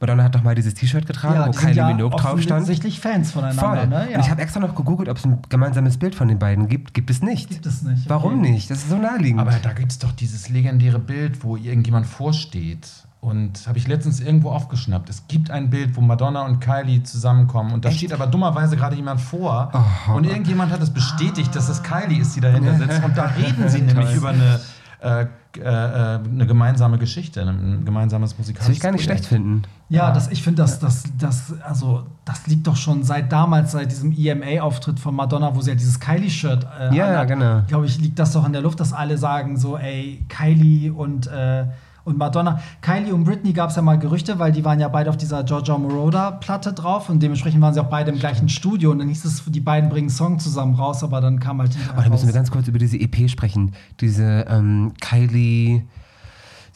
Speaker 2: Madonna hat doch mal dieses T-Shirt getragen, wo
Speaker 1: die sind
Speaker 2: Kylie
Speaker 1: ja
Speaker 2: Minogue drauf stand.
Speaker 1: offensichtlich Fans voneinander.
Speaker 2: Voll.
Speaker 1: Ne? Ja.
Speaker 2: Und ich habe extra noch gegoogelt, ob es ein gemeinsames Bild von den beiden gibt. Gibt es nicht.
Speaker 1: Gibt es nicht.
Speaker 2: Warum
Speaker 1: okay.
Speaker 2: nicht? Das ist so naheliegend.
Speaker 3: Aber da gibt es doch dieses legendäre Bild, wo irgendjemand vorsteht. Und habe ich letztens irgendwo aufgeschnappt. Es gibt ein Bild, wo Madonna und Kylie zusammenkommen. Und da steht aber dummerweise gerade jemand vor. Und irgendjemand hat es bestätigt, dass es Kylie ist, die dahinter sitzt. Und da reden sie [LAUGHS] nämlich über eine, äh, äh, eine gemeinsame Geschichte, ein gemeinsames
Speaker 2: Das
Speaker 3: musikalisches
Speaker 2: würde ich gar nicht schlecht
Speaker 3: Projekt.
Speaker 2: finden.
Speaker 1: Ja, das, ich finde, das, das, das, also, das liegt doch schon seit damals, seit diesem EMA-Auftritt von Madonna, wo sie ja dieses Kylie-Shirt äh,
Speaker 2: Ja,
Speaker 1: anhat.
Speaker 2: genau.
Speaker 1: Glaube ich, liegt das doch in der Luft, dass alle sagen so, ey, Kylie und, äh, und Madonna. Kylie und Britney gab es ja mal Gerüchte, weil die waren ja beide auf dieser Giorgio Moroder-Platte drauf und dementsprechend waren sie auch beide im gleichen Studio und dann hieß es, die beiden bringen einen Song zusammen raus, aber dann kam halt
Speaker 2: Oh, da müssen wir ganz kurz über diese EP sprechen. Diese ähm, Kylie.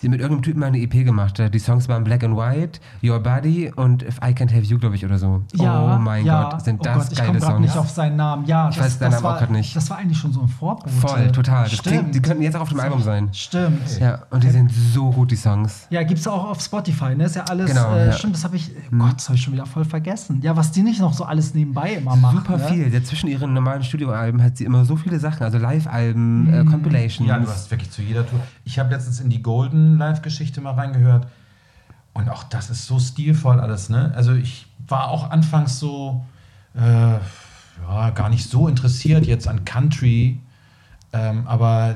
Speaker 2: Sie hat mit irgendeinem Typen mal eine EP gemacht. Die Songs waren Black and White, Your Body und If I Can't Have You, glaube ich, oder so.
Speaker 1: Ja,
Speaker 2: oh mein
Speaker 1: ja.
Speaker 2: Gott, sind
Speaker 1: oh
Speaker 2: das
Speaker 1: Gott, ich
Speaker 2: geile
Speaker 1: komme gerade
Speaker 2: Songs.
Speaker 1: nicht auf seinen Namen. Ja,
Speaker 2: Ich weiß seinen Namen
Speaker 1: war,
Speaker 2: auch grad nicht.
Speaker 1: Das war eigentlich schon so ein Vorbote.
Speaker 2: Voll, total. Das
Speaker 1: Stimmt.
Speaker 2: klingt, die könnten jetzt auch auf dem Album sein.
Speaker 1: Stimmt.
Speaker 2: Ja, und die sind so gut, die Songs.
Speaker 1: Ja, gibt's auch auf Spotify, ne? Ist ja alles.
Speaker 2: Genau,
Speaker 1: äh,
Speaker 2: ja.
Speaker 1: Stimmt, das habe ich. Oh Gott, das habe ich schon wieder voll vergessen. Ja, was die nicht noch so alles nebenbei immer macht.
Speaker 2: Super
Speaker 1: ne?
Speaker 2: viel. Ja, zwischen ihren normalen Studioalben hat sie immer so viele Sachen. Also Live-Alben, äh, Compilations.
Speaker 3: Ja, du hast wirklich zu jeder Tour. Ich habe letztens in die Golden Live-Geschichte mal reingehört. Und auch das ist so stilvoll alles, ne? Also ich war auch anfangs so, äh, ja, gar nicht so interessiert jetzt an Country. Ähm, aber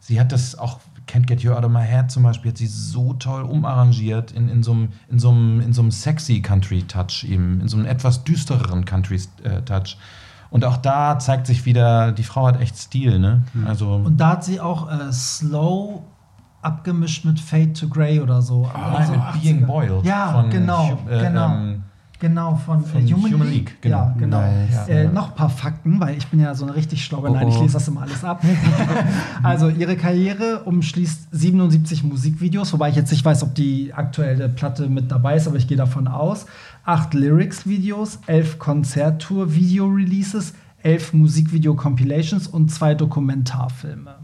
Speaker 3: sie hat das auch, Can't Get You Out of My Head zum Beispiel, hat sie so toll umarrangiert in, in so einem in so einem- in sexy Country-Touch eben, in so einem etwas düstereren Country-Touch. Und auch da zeigt sich wieder, die Frau hat echt Stil, ne? Also
Speaker 1: Und da hat sie auch äh, Slow abgemischt mit Fade to Grey oder so.
Speaker 3: Ah,
Speaker 1: Also
Speaker 3: mit
Speaker 1: 80er.
Speaker 3: Being Boiled
Speaker 1: Ja,
Speaker 3: von
Speaker 1: genau.
Speaker 3: Äh,
Speaker 1: genau.
Speaker 3: ähm,
Speaker 1: Genau, von,
Speaker 3: von
Speaker 1: äh, Human,
Speaker 3: Human
Speaker 1: League.
Speaker 3: League, genau.
Speaker 1: Ja, genau.
Speaker 2: Nice.
Speaker 1: Äh. Noch ein paar Fakten, weil ich bin ja so eine richtig schlaue.
Speaker 2: Oh,
Speaker 1: Nein, ich
Speaker 2: oh.
Speaker 1: lese das immer alles ab. [LAUGHS] also ihre Karriere umschließt 77 Musikvideos, wobei ich jetzt nicht weiß, ob die aktuelle Platte mit dabei ist, aber ich gehe davon aus. Acht Lyrics-Videos, elf Konzerttour-Video-Releases, elf Musikvideo-Compilations und zwei Dokumentarfilme.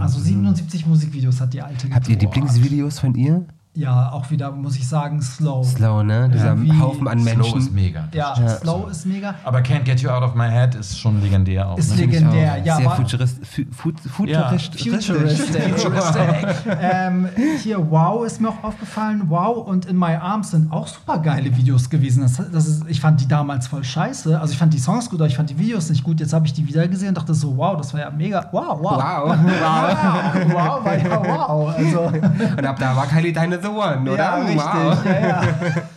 Speaker 1: Also 77 Musikvideos hat die alte
Speaker 2: Habt ihr. Lieblingsvideos von ihr?
Speaker 1: Ja, auch wieder, muss ich sagen, Slow.
Speaker 2: Slow, ne? Dieser
Speaker 1: wie
Speaker 2: Haufen an
Speaker 3: Slow
Speaker 2: Menschen.
Speaker 3: ist mega.
Speaker 1: Ja,
Speaker 2: Ja.
Speaker 1: Slow ist mega.
Speaker 3: Aber Can't Get You Out of My Head ist schon legendär auch.
Speaker 1: Ist
Speaker 3: ne?
Speaker 1: Legendär,
Speaker 2: auch.
Speaker 1: ja,
Speaker 2: Sehr futurist, fu, fu,
Speaker 3: Ja.
Speaker 2: futuristisch.
Speaker 1: Futuristic. [LAUGHS] ähm, hier, Wow ist mir auch aufgefallen. Wow und In My Arms sind auch super geile Videos gewesen. Das, das ist, ich fand die damals voll scheiße. Also ich fand die Songs gut, aber ich fand die Videos nicht gut. Jetzt habe ich die wieder gesehen und dachte so, wow, das war ja mega. Wow, wow.
Speaker 2: Wow. [LAUGHS]
Speaker 1: Wow, wow, war ja wow. Also,
Speaker 2: Und ab da war Kylie deine The One, oder?
Speaker 1: ja, richtig.
Speaker 2: Wow.
Speaker 1: Ja, ja.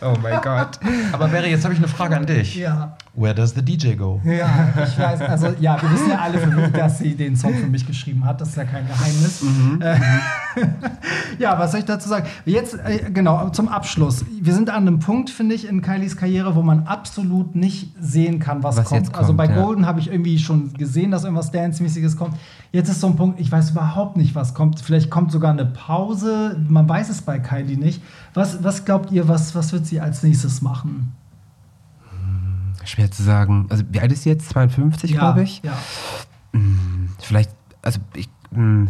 Speaker 1: [LAUGHS]
Speaker 2: Oh mein Gott.
Speaker 3: Aber Barry, jetzt habe ich eine Frage an dich.
Speaker 1: ja.
Speaker 3: Where does the DJ go?
Speaker 1: Ja, ich weiß, also ja, wir wissen ja alle, für mich, dass sie den Song für mich geschrieben hat. Das ist ja kein Geheimnis. Äh, [LAUGHS] ja, was soll ich dazu sagen? Jetzt, äh, genau, zum Abschluss. Wir sind an einem Punkt, finde ich, in Kylies Karriere, wo man absolut nicht sehen kann, was,
Speaker 2: Was
Speaker 1: kommt.
Speaker 2: jetzt
Speaker 1: Also bei
Speaker 2: kommt, ja.
Speaker 1: Golden habe ich irgendwie schon gesehen, dass irgendwas Dance-mäßiges kommt. Jetzt ist so ein Punkt, ich weiß überhaupt nicht, was kommt. Vielleicht kommt sogar eine Pause. Man weiß es bei Kylie nicht. Was, was glaubt ihr, was, was wird sie als nächstes machen?
Speaker 2: Schwer zu sagen. Also, wie alt ist sie jetzt? 52, glaube ich.
Speaker 1: Ja.
Speaker 2: Vielleicht, also, ich. Mh,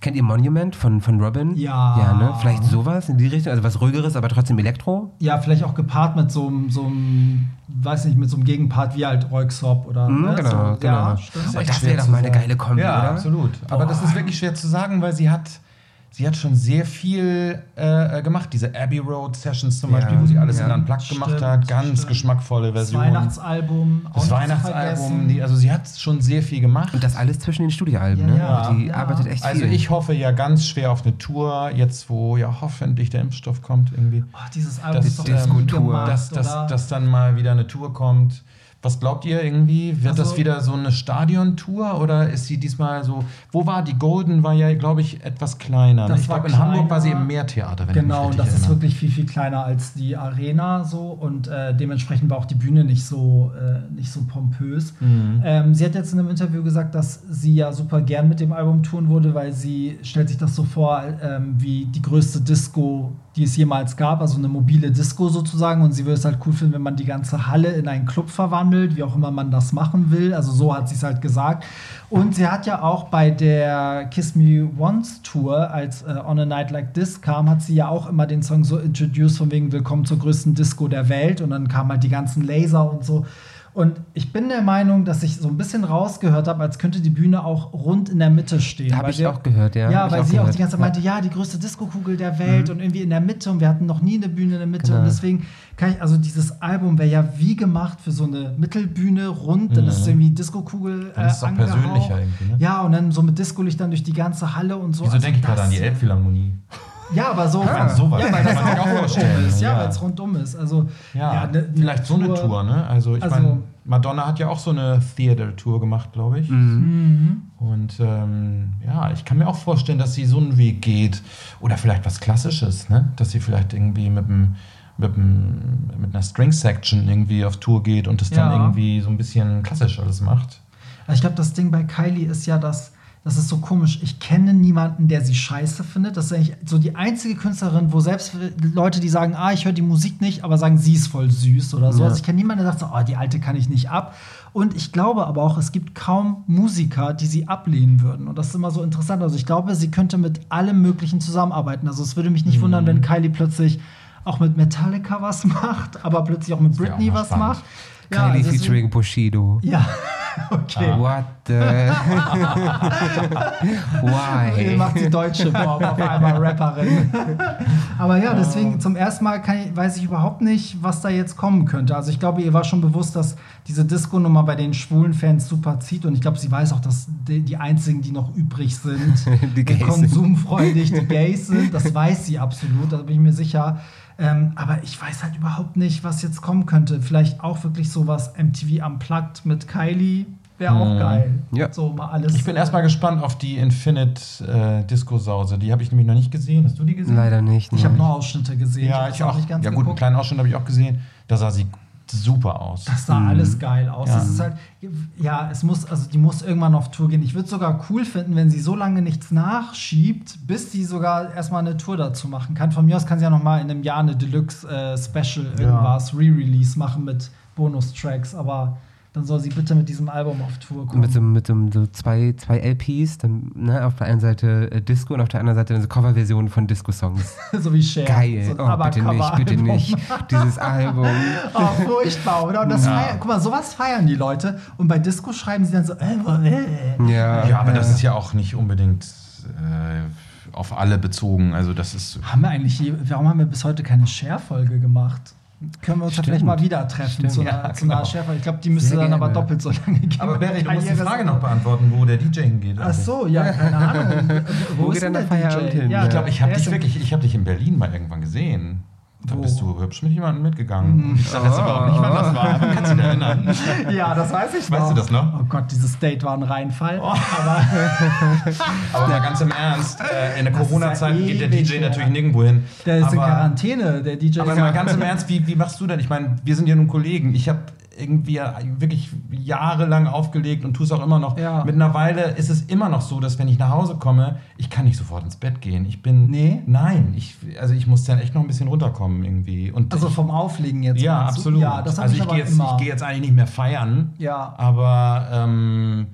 Speaker 2: kennt ihr Monument von, von Robin?
Speaker 1: Ja.
Speaker 2: Ja, ne? Vielleicht sowas in die Richtung. Also, was ruhigeres, aber trotzdem Elektro?
Speaker 1: Ja, vielleicht auch gepaart mit so einem, so einem, weiß nicht, mit so einem Gegenpart wie halt Royksop oder
Speaker 2: Mhm,
Speaker 1: ne?
Speaker 2: genau,
Speaker 1: so,
Speaker 2: genau.
Speaker 1: Ja.
Speaker 2: Und
Speaker 3: echt
Speaker 2: das wäre doch mal eine geile Kombi,
Speaker 3: Ja,
Speaker 2: oder?
Speaker 3: absolut. Aber das ist wirklich schwer zu sagen, weil sie hat, sie hat schon sehr viel äh, gemacht. Diese Abbey Road Sessions zum
Speaker 2: Ja,
Speaker 3: Beispiel, wo sie alles
Speaker 2: ja.
Speaker 3: in Unplugged
Speaker 1: Stimmt,
Speaker 3: gemacht hat. Ganz
Speaker 1: stimmt.
Speaker 3: geschmackvolle
Speaker 1: Das
Speaker 3: Version.
Speaker 1: Weihnachtsalbum.
Speaker 3: Das
Speaker 1: nicht zu
Speaker 3: Weihnachtsalbum. Die, also sie hat schon sehr viel gemacht.
Speaker 2: Und das alles zwischen den Studioalben,
Speaker 1: Ja,
Speaker 2: ne?
Speaker 1: ja,
Speaker 2: die arbeitet echt
Speaker 3: Also
Speaker 2: viel.
Speaker 3: ich hoffe ja ganz schwer auf eine Tour, jetzt wo ja hoffentlich der Impfstoff kommt irgendwie.
Speaker 1: Oh, dieses Album
Speaker 3: Das
Speaker 1: ist doch gemacht,
Speaker 3: dass, dass, dass dann mal wieder eine Tour kommt. Was glaubt ihr irgendwie? Wird
Speaker 1: Also-
Speaker 3: das wieder so eine Stadiontour oder ist sie diesmal so? Wo war die Golden? War ja, glaube ich, etwas kleiner. ne?
Speaker 1: Das
Speaker 3: ich
Speaker 1: war
Speaker 3: glaube, in Hamburg war sie im Meertheater, wenn
Speaker 1: Genau,
Speaker 3: ich
Speaker 1: und
Speaker 3: mich
Speaker 1: das
Speaker 3: richtig
Speaker 1: ist
Speaker 3: erinnere.
Speaker 1: wirklich viel, viel kleiner als die Arena so und äh, dementsprechend war auch die Bühne nicht so, äh, nicht so pompös.
Speaker 3: Mhm.
Speaker 1: Ähm, sie hat jetzt in einem Interview gesagt, dass sie ja super gern mit dem Album touren würde, weil sie stellt sich das so vor ähm, wie die größte Disco, die es jemals gab, also eine mobile Disco sozusagen und sie würde es halt cool finden, wenn man die ganze Halle in einen Club verwandelt, wie auch immer man das machen will. Also so hat sie es halt gesagt. Und sie hat ja auch bei der Kiss Me Once Tour, als äh, On a Night Like This kam, hat sie ja auch immer den Song so introduced von wegen Willkommen zur größten Disco der Welt und dann kamen halt die ganzen Laser und so. Und ich bin der Meinung, dass ich so ein bisschen rausgehört habe, als könnte die Bühne auch rund in der Mitte stehen.
Speaker 2: Hab
Speaker 1: Weil
Speaker 2: ich
Speaker 1: sie
Speaker 2: auch gehört, ja.
Speaker 1: Ja, weil
Speaker 2: auch
Speaker 1: sie auch
Speaker 2: gehört.
Speaker 1: die ganze Zeit
Speaker 2: Ja.
Speaker 1: meinte, ja, die größte Disco-Kugel der Welt und irgendwie in der Mitte und wir hatten noch nie eine Bühne in der Mitte
Speaker 2: Genau.
Speaker 1: und deswegen kann ich, also dieses Album wäre ja wie gemacht für so eine Mittelbühne rund, dann ist es irgendwie Disco-Kugel
Speaker 3: Dann ist es auch
Speaker 1: angehaucht.
Speaker 3: persönlicher irgendwie, ne?
Speaker 1: Ja, und dann so mit Disco-Lichtern durch die ganze Halle und so.
Speaker 3: Wieso
Speaker 1: Also
Speaker 3: denke ich gerade an die Elbphilharmonie?
Speaker 1: Ja, aber so.
Speaker 3: Ah, sowas.
Speaker 1: Ja, weil das auch
Speaker 3: auch
Speaker 1: rundum ist. Ja,
Speaker 3: ja.
Speaker 1: weil es rundum ist. Also,
Speaker 3: Ja,
Speaker 1: ne- ne
Speaker 3: vielleicht so eine Tour, ne? Also ich
Speaker 1: Also-
Speaker 3: meine, Madonna hat ja auch so eine Theater-Tour gemacht, glaube ich. Und ähm, ja, ich kann mir auch vorstellen, dass sie so einen Weg geht. Oder vielleicht was Klassisches, ne? Dass sie vielleicht irgendwie mit einem mit, einem- mit einer String-Section irgendwie auf Tour geht und das dann
Speaker 1: Ja.
Speaker 3: irgendwie so ein bisschen klassisch alles macht.
Speaker 1: Also Ich glaube, das Ding bei Kylie ist ja, dass das ist so komisch. Ich kenne niemanden, der sie scheiße findet. Das ist eigentlich so die einzige Künstlerin, wo selbst Leute, die sagen, ah, ich höre die Musik nicht, aber sagen, sie ist voll süß oder so.
Speaker 3: Ja.
Speaker 1: Also ich kenne niemanden, der sagt so, oh, die alte kann ich nicht ab. Und ich glaube aber auch, es gibt kaum Musiker, die sie ablehnen würden. Und das ist immer so interessant. Also ich glaube, sie könnte mit allem Möglichen zusammenarbeiten. Also es würde mich nicht wundern, wenn Kylie plötzlich auch mit Metallica was macht, aber plötzlich auch mit
Speaker 3: auch
Speaker 1: Britney
Speaker 3: mal
Speaker 1: was
Speaker 3: spannend.
Speaker 1: Macht.
Speaker 2: Kylie featuring Bushido.
Speaker 1: Ja, [LAUGHS] okay.
Speaker 2: What the? [LAUGHS]
Speaker 1: Okay,
Speaker 2: Why?
Speaker 1: macht die deutsche Form auf einmal Rapperin. [LAUGHS] Aber ja, deswegen zum ersten Mal ich, weiß ich überhaupt nicht, was da jetzt kommen könnte. Also ich glaube, ihr war schon bewusst, dass diese Disco-Nummer bei den schwulen Fans super zieht. Und ich glaube, sie weiß auch, dass die, die einzigen, die noch übrig sind,
Speaker 2: Die sind.
Speaker 1: konsumfreudig, die Gays sind. Das weiß sie absolut, da bin ich mir sicher. Ähm, aber ich weiß halt überhaupt nicht, was jetzt kommen könnte. Vielleicht auch wirklich sowas MTV Unplugged mit Kylie. Wäre auch geil.
Speaker 2: Ja.
Speaker 1: So mal alles.
Speaker 3: Ich bin erstmal gespannt auf die Infinite äh, Disco-Sause. Die habe ich nämlich noch nicht gesehen. Hast du die gesehen?
Speaker 2: Leider nicht.
Speaker 1: Ich habe nur Ausschnitte gesehen.
Speaker 3: Ja, ich
Speaker 1: noch
Speaker 3: auch.
Speaker 1: nicht ganz
Speaker 3: ja, gut, einen
Speaker 1: geguckt.
Speaker 3: kleinen Ausschnitt habe ich auch gesehen. Da sah sie super aus.
Speaker 1: Das sah alles geil aus.
Speaker 3: Ja.
Speaker 1: Das ist halt, ja, es muss, also die muss irgendwann auf Tour gehen. Ich würde sogar cool finden, wenn sie so lange nichts nachschiebt, bis sie sogar erstmal eine Tour dazu machen kann. Von mir aus kann sie ja noch mal in einem Jahr eine Deluxe äh, Special irgendwas Re-Release machen mit Bonustracks, aber dann soll sie bitte mit diesem Album auf Tour kommen.
Speaker 2: Mit so, mit so, so zwei, zwei LPs, dann, ne, auf der einen Seite äh, Disco und auf der anderen Seite eine Coverversion von Disco-Songs. [LAUGHS]
Speaker 1: so wie Cher.
Speaker 2: Geil.
Speaker 1: So ein
Speaker 2: oh, bitte nicht, bitte nicht. [LAUGHS] Dieses Album. [LAUGHS]
Speaker 1: Oh, furchtbar, oder? Und das feiern, guck mal, sowas feiern die Leute. Und bei Disco schreiben sie dann so, äh, wo- äh.
Speaker 2: Ja,
Speaker 3: Ja, aber das ist ja auch nicht unbedingt äh, auf alle bezogen. Also das ist.
Speaker 1: Haben wir eigentlich, warum haben wir bis heute keine Share-Folge gemacht? Können wir uns ja vielleicht mal wieder treffen
Speaker 2: Stimmt.
Speaker 1: zu einer,
Speaker 3: Ja,
Speaker 1: zu einer
Speaker 3: genau.
Speaker 1: Ich glaube, die müsste
Speaker 2: Sehr
Speaker 1: dann aber doppelt so lange gehen.
Speaker 3: Aber Barry, du musst die Frage noch beantworten, wo der DJ hingeht.
Speaker 1: Ach so, ja, keine Ahnung. [LAUGHS] Wo,
Speaker 2: Wo
Speaker 1: ist
Speaker 2: geht
Speaker 1: denn der
Speaker 2: der Feierabend
Speaker 1: DJ?
Speaker 2: hin?
Speaker 1: Ja,
Speaker 3: Ich glaube, ich habe dich wirklich, ich habe dich in Berlin mal irgendwann gesehen. Da bist du hübsch mit jemandem mitgegangen. Ich sag jetzt aber auch nicht, wann das war. Aber [LAUGHS] kannst du dich erinnern?
Speaker 1: Ja, das weiß ich noch.
Speaker 3: Weißt du das noch?
Speaker 1: Oh Gott, dieses Date war ein Reinfall. Aber
Speaker 3: Aber mal ganz im Ernst, äh, in der Corona-Zeit
Speaker 1: ja
Speaker 3: geht der DJ natürlich nirgendwo hin.
Speaker 1: der ist in
Speaker 3: aber,
Speaker 1: Quarantäne, der DJ.
Speaker 3: Aber mal
Speaker 1: in
Speaker 3: ganz im Ernst, wie, wie machst du denn? Ich meine, wir sind ja nun Kollegen. Ich habe irgendwie wirklich jahrelang aufgelegt und tue es auch immer noch.
Speaker 1: Ja.
Speaker 3: Mittlerweile ist es immer noch so, dass wenn ich nach Hause komme, ich kann nicht sofort ins Bett gehen. Ich bin.
Speaker 1: Nee?
Speaker 3: Nein. Ich, also ich muss dann echt noch ein bisschen runterkommen irgendwie. Und
Speaker 1: Also vom Auflegen jetzt.
Speaker 3: ja, absolut.
Speaker 1: Ja, das
Speaker 3: also
Speaker 1: ich
Speaker 3: ich gehe jetzt, gehe jetzt eigentlich nicht mehr feiern.
Speaker 1: Ja.
Speaker 3: Aber ähm,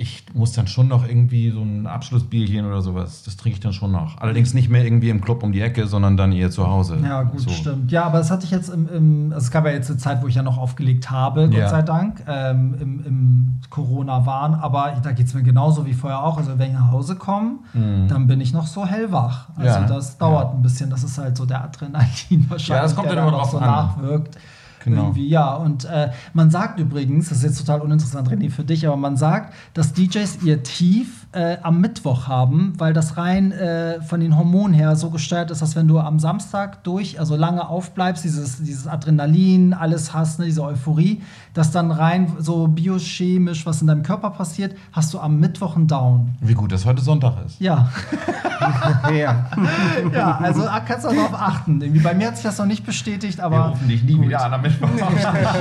Speaker 3: ich muss dann schon noch irgendwie so ein Abschlussbierchen oder sowas. Das trinke ich dann schon noch. Allerdings nicht mehr irgendwie im Club um die Ecke, sondern dann eher zu Hause.
Speaker 1: Ja, gut,
Speaker 3: So.
Speaker 1: stimmt. Ja, aber das hatte ich jetzt im, im also es gab ja jetzt eine Zeit, wo ich ja noch aufgelegt habe, Gott
Speaker 3: Ja.
Speaker 1: sei Dank, ähm, im, im Corona-Wahn. Aber da geht es mir genauso wie vorher auch. Also wenn ich nach Hause komme, dann bin ich noch so hellwach. Also
Speaker 3: Mhm. Ja,
Speaker 1: das dauert
Speaker 3: ja.
Speaker 1: ein bisschen. Das ist halt so der Adrenalin [LAUGHS] wahrscheinlich,
Speaker 3: Ja, das kommt
Speaker 1: der
Speaker 3: dann immer
Speaker 1: noch
Speaker 3: drauf
Speaker 1: so
Speaker 3: an.
Speaker 1: nachwirkt.
Speaker 3: Genau.
Speaker 1: Irgendwie, ja, und äh, man sagt übrigens, das ist jetzt total uninteressant, René, für dich, aber man sagt, dass DJs ihr Tief äh, am Mittwoch haben, weil das rein äh, von den Hormonen her so gesteuert ist, dass wenn du am Samstag durch, also lange aufbleibst, dieses, dieses Adrenalin, alles hast, ne, diese Euphorie, dass dann rein so biochemisch, was in deinem Körper passiert, hast du am Mittwoch einen Down.
Speaker 3: Wie gut, dass heute Sonntag ist.
Speaker 1: Ja, [LAUGHS]
Speaker 2: ja.
Speaker 1: ja, also kannst du darauf achten. Irgendwie bei mir hat sich das noch nicht bestätigt, aber
Speaker 3: dich nie wieder an am Mittwoch.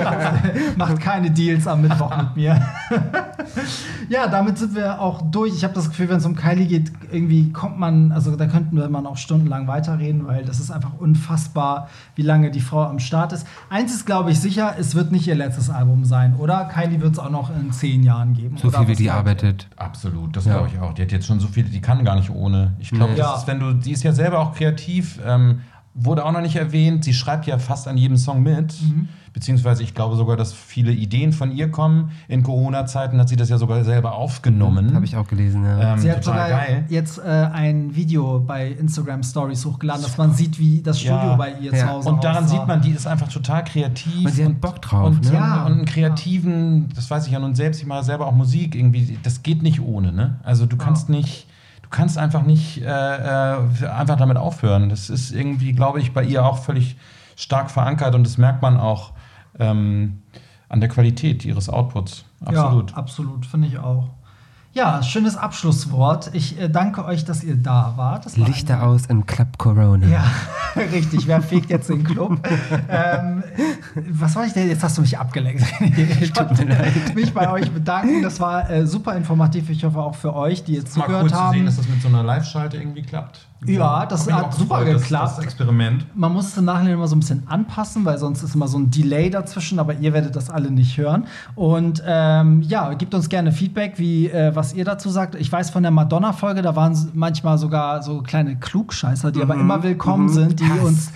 Speaker 3: [LAUGHS]
Speaker 1: Macht keine Deals am Mittwoch mit mir. [LAUGHS] ja, damit sind wir auch durch. Ich habe das Gefühl, wenn es um Kylie geht, irgendwie kommt man, also da könnten wir man auch stundenlang weiterreden, weil das ist einfach unfassbar, wie lange die Frau am Start ist. Eins ist, glaube ich, sicher, es wird nicht ihr letztes Album sein, oder? Kylie wird es auch noch in zehn Jahren geben.
Speaker 2: So viel wie die arbeitet.
Speaker 3: Absolut, das
Speaker 2: Ja.
Speaker 3: glaube ich auch. Die hat jetzt schon so viel, die kann gar nicht ohne. Ich glaube,
Speaker 1: Ja.
Speaker 3: das ist, wenn du, die ist ja selber auch kreativ. Ähm, wurde auch noch nicht erwähnt. Sie schreibt ja fast an jedem Song mit.
Speaker 1: Mhm.
Speaker 3: Beziehungsweise ich glaube sogar, dass viele Ideen von ihr kommen. In Corona-Zeiten hat sie das ja sogar selber aufgenommen.
Speaker 2: Habe ich auch gelesen, ja.
Speaker 3: Ähm,
Speaker 1: Sie hat
Speaker 3: total
Speaker 1: sogar
Speaker 3: geil.
Speaker 1: jetzt äh, ein Video bei Instagram Stories hochgeladen, dass man sieht, wie das Studio
Speaker 3: Ja.
Speaker 1: bei ihr
Speaker 2: Ja.
Speaker 1: zu Hause
Speaker 3: Und daran
Speaker 1: aussah.
Speaker 3: sieht man, die ist einfach total kreativ.
Speaker 2: Und sie hat Bock drauf,
Speaker 3: Und,
Speaker 2: ne?
Speaker 3: ja, und einen kreativen, das weiß ich ja nun selbst, ich mache selber auch Musik, irgendwie, das geht nicht ohne, ne? Also du kannst nicht, du kannst einfach nicht äh, äh, einfach damit aufhören. Das ist irgendwie, glaube ich, bei ihr auch völlig stark verankert und das merkt man auch ähm, an der Qualität ihres Outputs. Absolut.
Speaker 1: Ja, absolut, finde ich auch. Ja, schönes Abschlusswort. Ich äh, danke euch, dass ihr da wart. Das war
Speaker 2: Lichter
Speaker 1: ein-
Speaker 2: aus im Club Corona.
Speaker 1: Ja, [LAUGHS] richtig. Wer fegt jetzt den Club? ähm, was war ich denn? Jetzt hast du mich abgelenkt. [LAUGHS] ich wollte mich bei euch bedanken. Das war äh, super informativ. Ich hoffe auch für euch, die jetzt
Speaker 3: Mal
Speaker 1: zugehört
Speaker 3: cool zu
Speaker 1: haben.
Speaker 3: sehen, dass das mit so einer Live-Schalte irgendwie klappt.
Speaker 1: Ja, das hat super
Speaker 3: gefreut, das-
Speaker 1: geklappt.
Speaker 3: Das Experiment.
Speaker 1: Man muss es im Nachhinein immer so ein bisschen anpassen, weil sonst ist immer so ein Delay dazwischen, aber ihr werdet das alle nicht hören. Und ähm, ja, gebt uns gerne Feedback, wie, äh, was ihr dazu sagt. Ich weiß von der Madonna-Folge, da waren manchmal sogar so kleine Klugscheißer, die aber immer willkommen sind, die uns,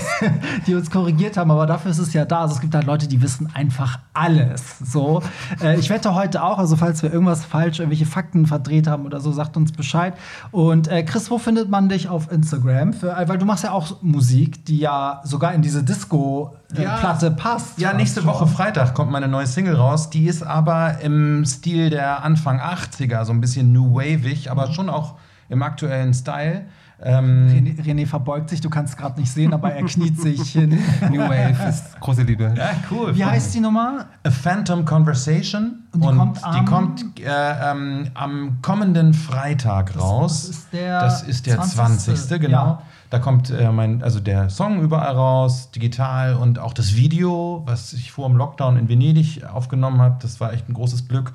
Speaker 1: [LAUGHS] die uns korrigiert haben. Aber dafür ist es ja da. Also es gibt halt Leute, die wissen einfach alles. So, äh, ich wette heute auch, also falls wir irgendwas falsch, irgendwelche Fakten verdreht haben oder so, sagt uns Bescheid. Und äh, Chris, wo findet man dich auf Instagram? Für, äh, weil du machst ja auch Musik, die ja sogar in diese Disco-Platte
Speaker 3: Ja.
Speaker 1: passt.
Speaker 3: Ja, nächste
Speaker 1: Schon.
Speaker 3: Woche Freitag kommt meine neue Single raus. Die ist aber im Stil der Anfang 80er, so ein bisschen New Wavig, aber schon auch im aktuellen Style. Ähm,
Speaker 1: René, René verbeugt sich, du kannst es gerade nicht sehen, aber er kniet sich hin. [LAUGHS]
Speaker 2: New Wave ist große Liebe.
Speaker 3: ja, cool.
Speaker 1: Wie heißt die Nummer?
Speaker 3: A Phantom Conversation.
Speaker 1: Und die kommt am-
Speaker 3: die kommt äh, ähm, am kommenden Freitag raus.
Speaker 1: das ist der
Speaker 3: Das ist der
Speaker 1: 20.,
Speaker 3: 20. genau.
Speaker 1: ja.
Speaker 3: Da kommt äh, mein, also der Song überall raus, digital und auch das Video, was ich vor dem Lockdown in Venedig aufgenommen habe. Das war echt ein großes Glück.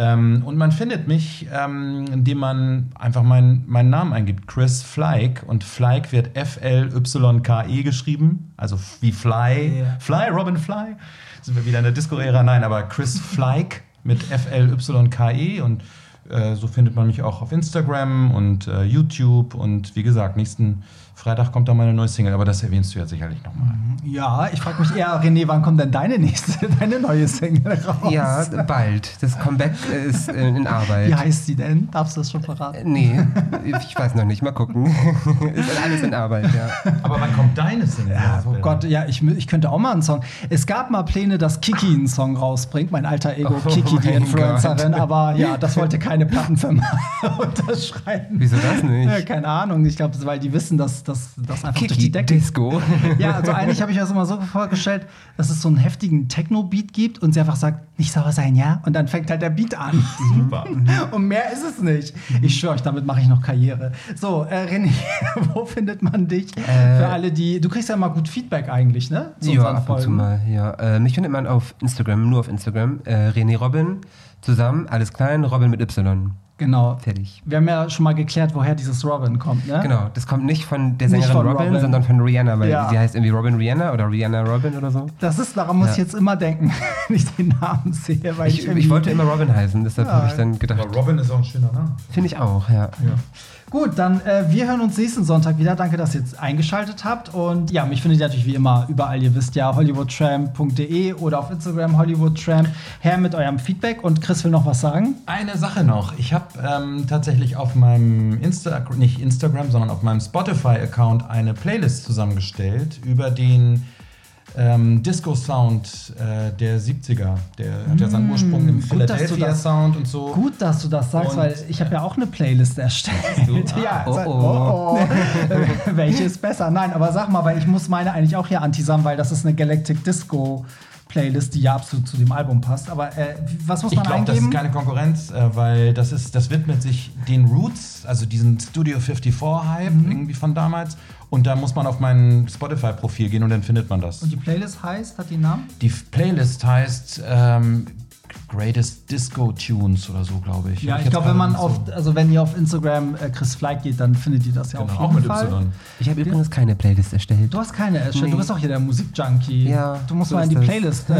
Speaker 3: Ähm, und man findet mich, ähm, indem man einfach meinen meinen Namen eingibt, Chris Fleig. Und Fleig wird F-L-Y-K-E geschrieben, also wie Fly.
Speaker 1: Ja.
Speaker 3: Fly, Robin Fly. Sind wir wieder in der Disco-Ära? Nein, aber Chris Fleig mit F-L-Y-K-E. Und äh, so findet man mich auch auf Instagram und äh, YouTube. Und wie gesagt, nächsten Freitag kommt dann meine neue Single. Aber das erwähnst du ja sicherlich nochmal.
Speaker 1: Ja, ich frage mich eher, René, wann kommt denn deine nächste, [LAUGHS] deine neue Single raus?
Speaker 2: Ja, bald. Das Comeback ist äh, in Arbeit.
Speaker 1: Wie heißt sie denn? Darfst du das schon verraten?
Speaker 2: Nee, ich weiß noch nicht. Mal gucken. [LAUGHS] ist alles in Arbeit, ja.
Speaker 3: Aber wann kommt deine Single?
Speaker 1: Ja, oh Gott, ja, ich, ich könnte auch mal einen Song. Es gab mal Pläne, dass Kiki einen Song rausbringt, mein alter Ego
Speaker 2: Oh
Speaker 1: Kiki, die Influencerin, aber ja, das wollte keine Plattenfirma [LAUGHS] unterschreiben.
Speaker 2: Wieso das nicht?
Speaker 1: Ja, keine Ahnung, ich glaube, weil die wissen, dass das dass einfach durch
Speaker 2: Kiki
Speaker 1: die Decke
Speaker 2: Disco. [LAUGHS]
Speaker 1: Ja, also eigentlich habe ich mir das immer so vorgestellt, dass es so einen heftigen Techno-Beat gibt und sie einfach sagt, nicht sauer sein, ja? Und dann fängt halt der Beat an.
Speaker 3: Super. [LAUGHS]
Speaker 1: Und mehr ist es nicht. Ich schwöre euch, damit mache ich noch Karriere. So, äh, René, [LAUGHS] wo findet man dich? Für alle, die. Du kriegst ja immer gut Feedback eigentlich, ne? Zu
Speaker 2: Ja,
Speaker 1: unseren
Speaker 2: ab und zu
Speaker 1: Folgen.
Speaker 2: mal, ja. Äh, mich findet man auf Instagram, nur auf Instagram. Äh, René Robin, zusammen, alles klein, Robin mit Y.
Speaker 1: Genau.
Speaker 2: Fertig.
Speaker 1: Wir haben ja schon mal geklärt, woher dieses Robin kommt, ne?
Speaker 2: Genau, das kommt nicht von der Sängerin
Speaker 1: von
Speaker 2: Robin,
Speaker 1: Robin.
Speaker 2: sondern von Rihanna, weil
Speaker 1: Ja.
Speaker 2: sie heißt irgendwie Robin Rihanna oder Rihanna Robin oder so.
Speaker 1: Das ist, daran muss
Speaker 2: Ja.
Speaker 1: ich jetzt immer denken, [LAUGHS] wenn ich den Namen sehe. Weil ich,
Speaker 2: Ich, ich wollte immer Robin heißen, deshalb
Speaker 1: Ja.
Speaker 2: habe ich dann gedacht,
Speaker 3: Aber Robin ist auch ein schöner Name.
Speaker 2: finde ich auch, ja.
Speaker 1: Gut, dann äh, wir hören uns nächsten Sonntag wieder. Danke, dass ihr jetzt eingeschaltet habt. Und ja, mich findet ihr natürlich wie immer überall. Ihr wisst ja, hollywoodtramp.de oder auf Instagram hollywoodtramp. Her mit eurem Feedback. Und Chris will noch was sagen.
Speaker 3: Eine Sache noch. Ich habe ähm, tatsächlich auf meinem Insta nicht Instagram, sondern auf meinem Spotify-Account eine Playlist zusammengestellt über den ähm, Disco-Sound äh, der 70er. Der hat ja seinen Ursprung im
Speaker 1: Mm, gut, dass du
Speaker 3: Philadelphia-Sound und so.
Speaker 1: Gut, dass du das sagst,
Speaker 3: Und,
Speaker 1: weil ich habe ja auch eine Playlist erstellt. [LAUGHS] ja,
Speaker 2: Oh, oh.
Speaker 1: oh, oh. [LAUGHS] Welche ist besser? Nein, aber sag mal, weil ich muss meine eigentlich auch hier antisamen, weil das ist eine Galactic Disco Playlist, die ja absolut zu dem Album passt. Aber äh, was muss
Speaker 3: Ich
Speaker 1: man
Speaker 3: glaube, das
Speaker 1: eingeben?
Speaker 3: ist keine Konkurrenz, äh, weil das, ist, das widmet sich den Roots, also diesen Studio 54-Hype
Speaker 1: Mhm.
Speaker 3: irgendwie von damals. Und da muss man auf mein Spotify-Profil gehen und dann findet man das.
Speaker 1: Und die Playlist heißt, hat die einen Namen?
Speaker 3: Die Playlist heißt ähm, Greatest Disco Tunes oder so, glaube ich.
Speaker 1: Ja,
Speaker 3: Hab
Speaker 1: ich
Speaker 3: jetzt
Speaker 1: glaube, wenn man
Speaker 3: nicht
Speaker 1: auf, also wenn ihr auf Instagram äh, Chris Fleig geht, dann findet ihr das ja
Speaker 3: genau,
Speaker 1: auf
Speaker 3: auch
Speaker 1: jeden
Speaker 3: mit
Speaker 1: Fall.
Speaker 3: Y.
Speaker 2: Ich habe übrigens keine Playlist erstellt.
Speaker 1: Du hast keine, Esche.
Speaker 2: Nee.
Speaker 1: Du bist auch hier der Musikjunkie.
Speaker 2: Ja,
Speaker 1: Du musst
Speaker 2: so
Speaker 1: mal in die
Speaker 2: das.
Speaker 1: Playlist. Äh,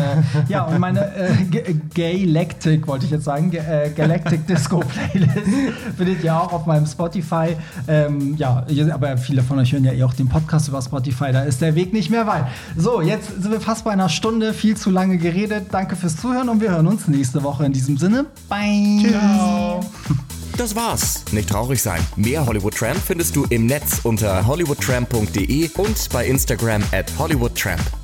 Speaker 1: ja, und meine äh, G- Galactic, wollte ich jetzt sagen, G äh, Galactic Disco Playlist [LAUGHS] findet ihr auch auf meinem Spotify. Ähm, ja, aber viele von euch hören ja eh auch den Podcast über Spotify. Da ist der Weg nicht mehr weit. So, jetzt sind wir fast bei einer Stunde. Viel zu lange geredet. Danke fürs Zuhören und wir hören uns nächste Woche. In diesem Sinne, bye.
Speaker 3: Ciao.
Speaker 4: Das war's. Nicht traurig sein. Mehr Hollywood Tramp findest du im Netz unter hollywoodtramp.de und bei Instagram at hollywoodtramp.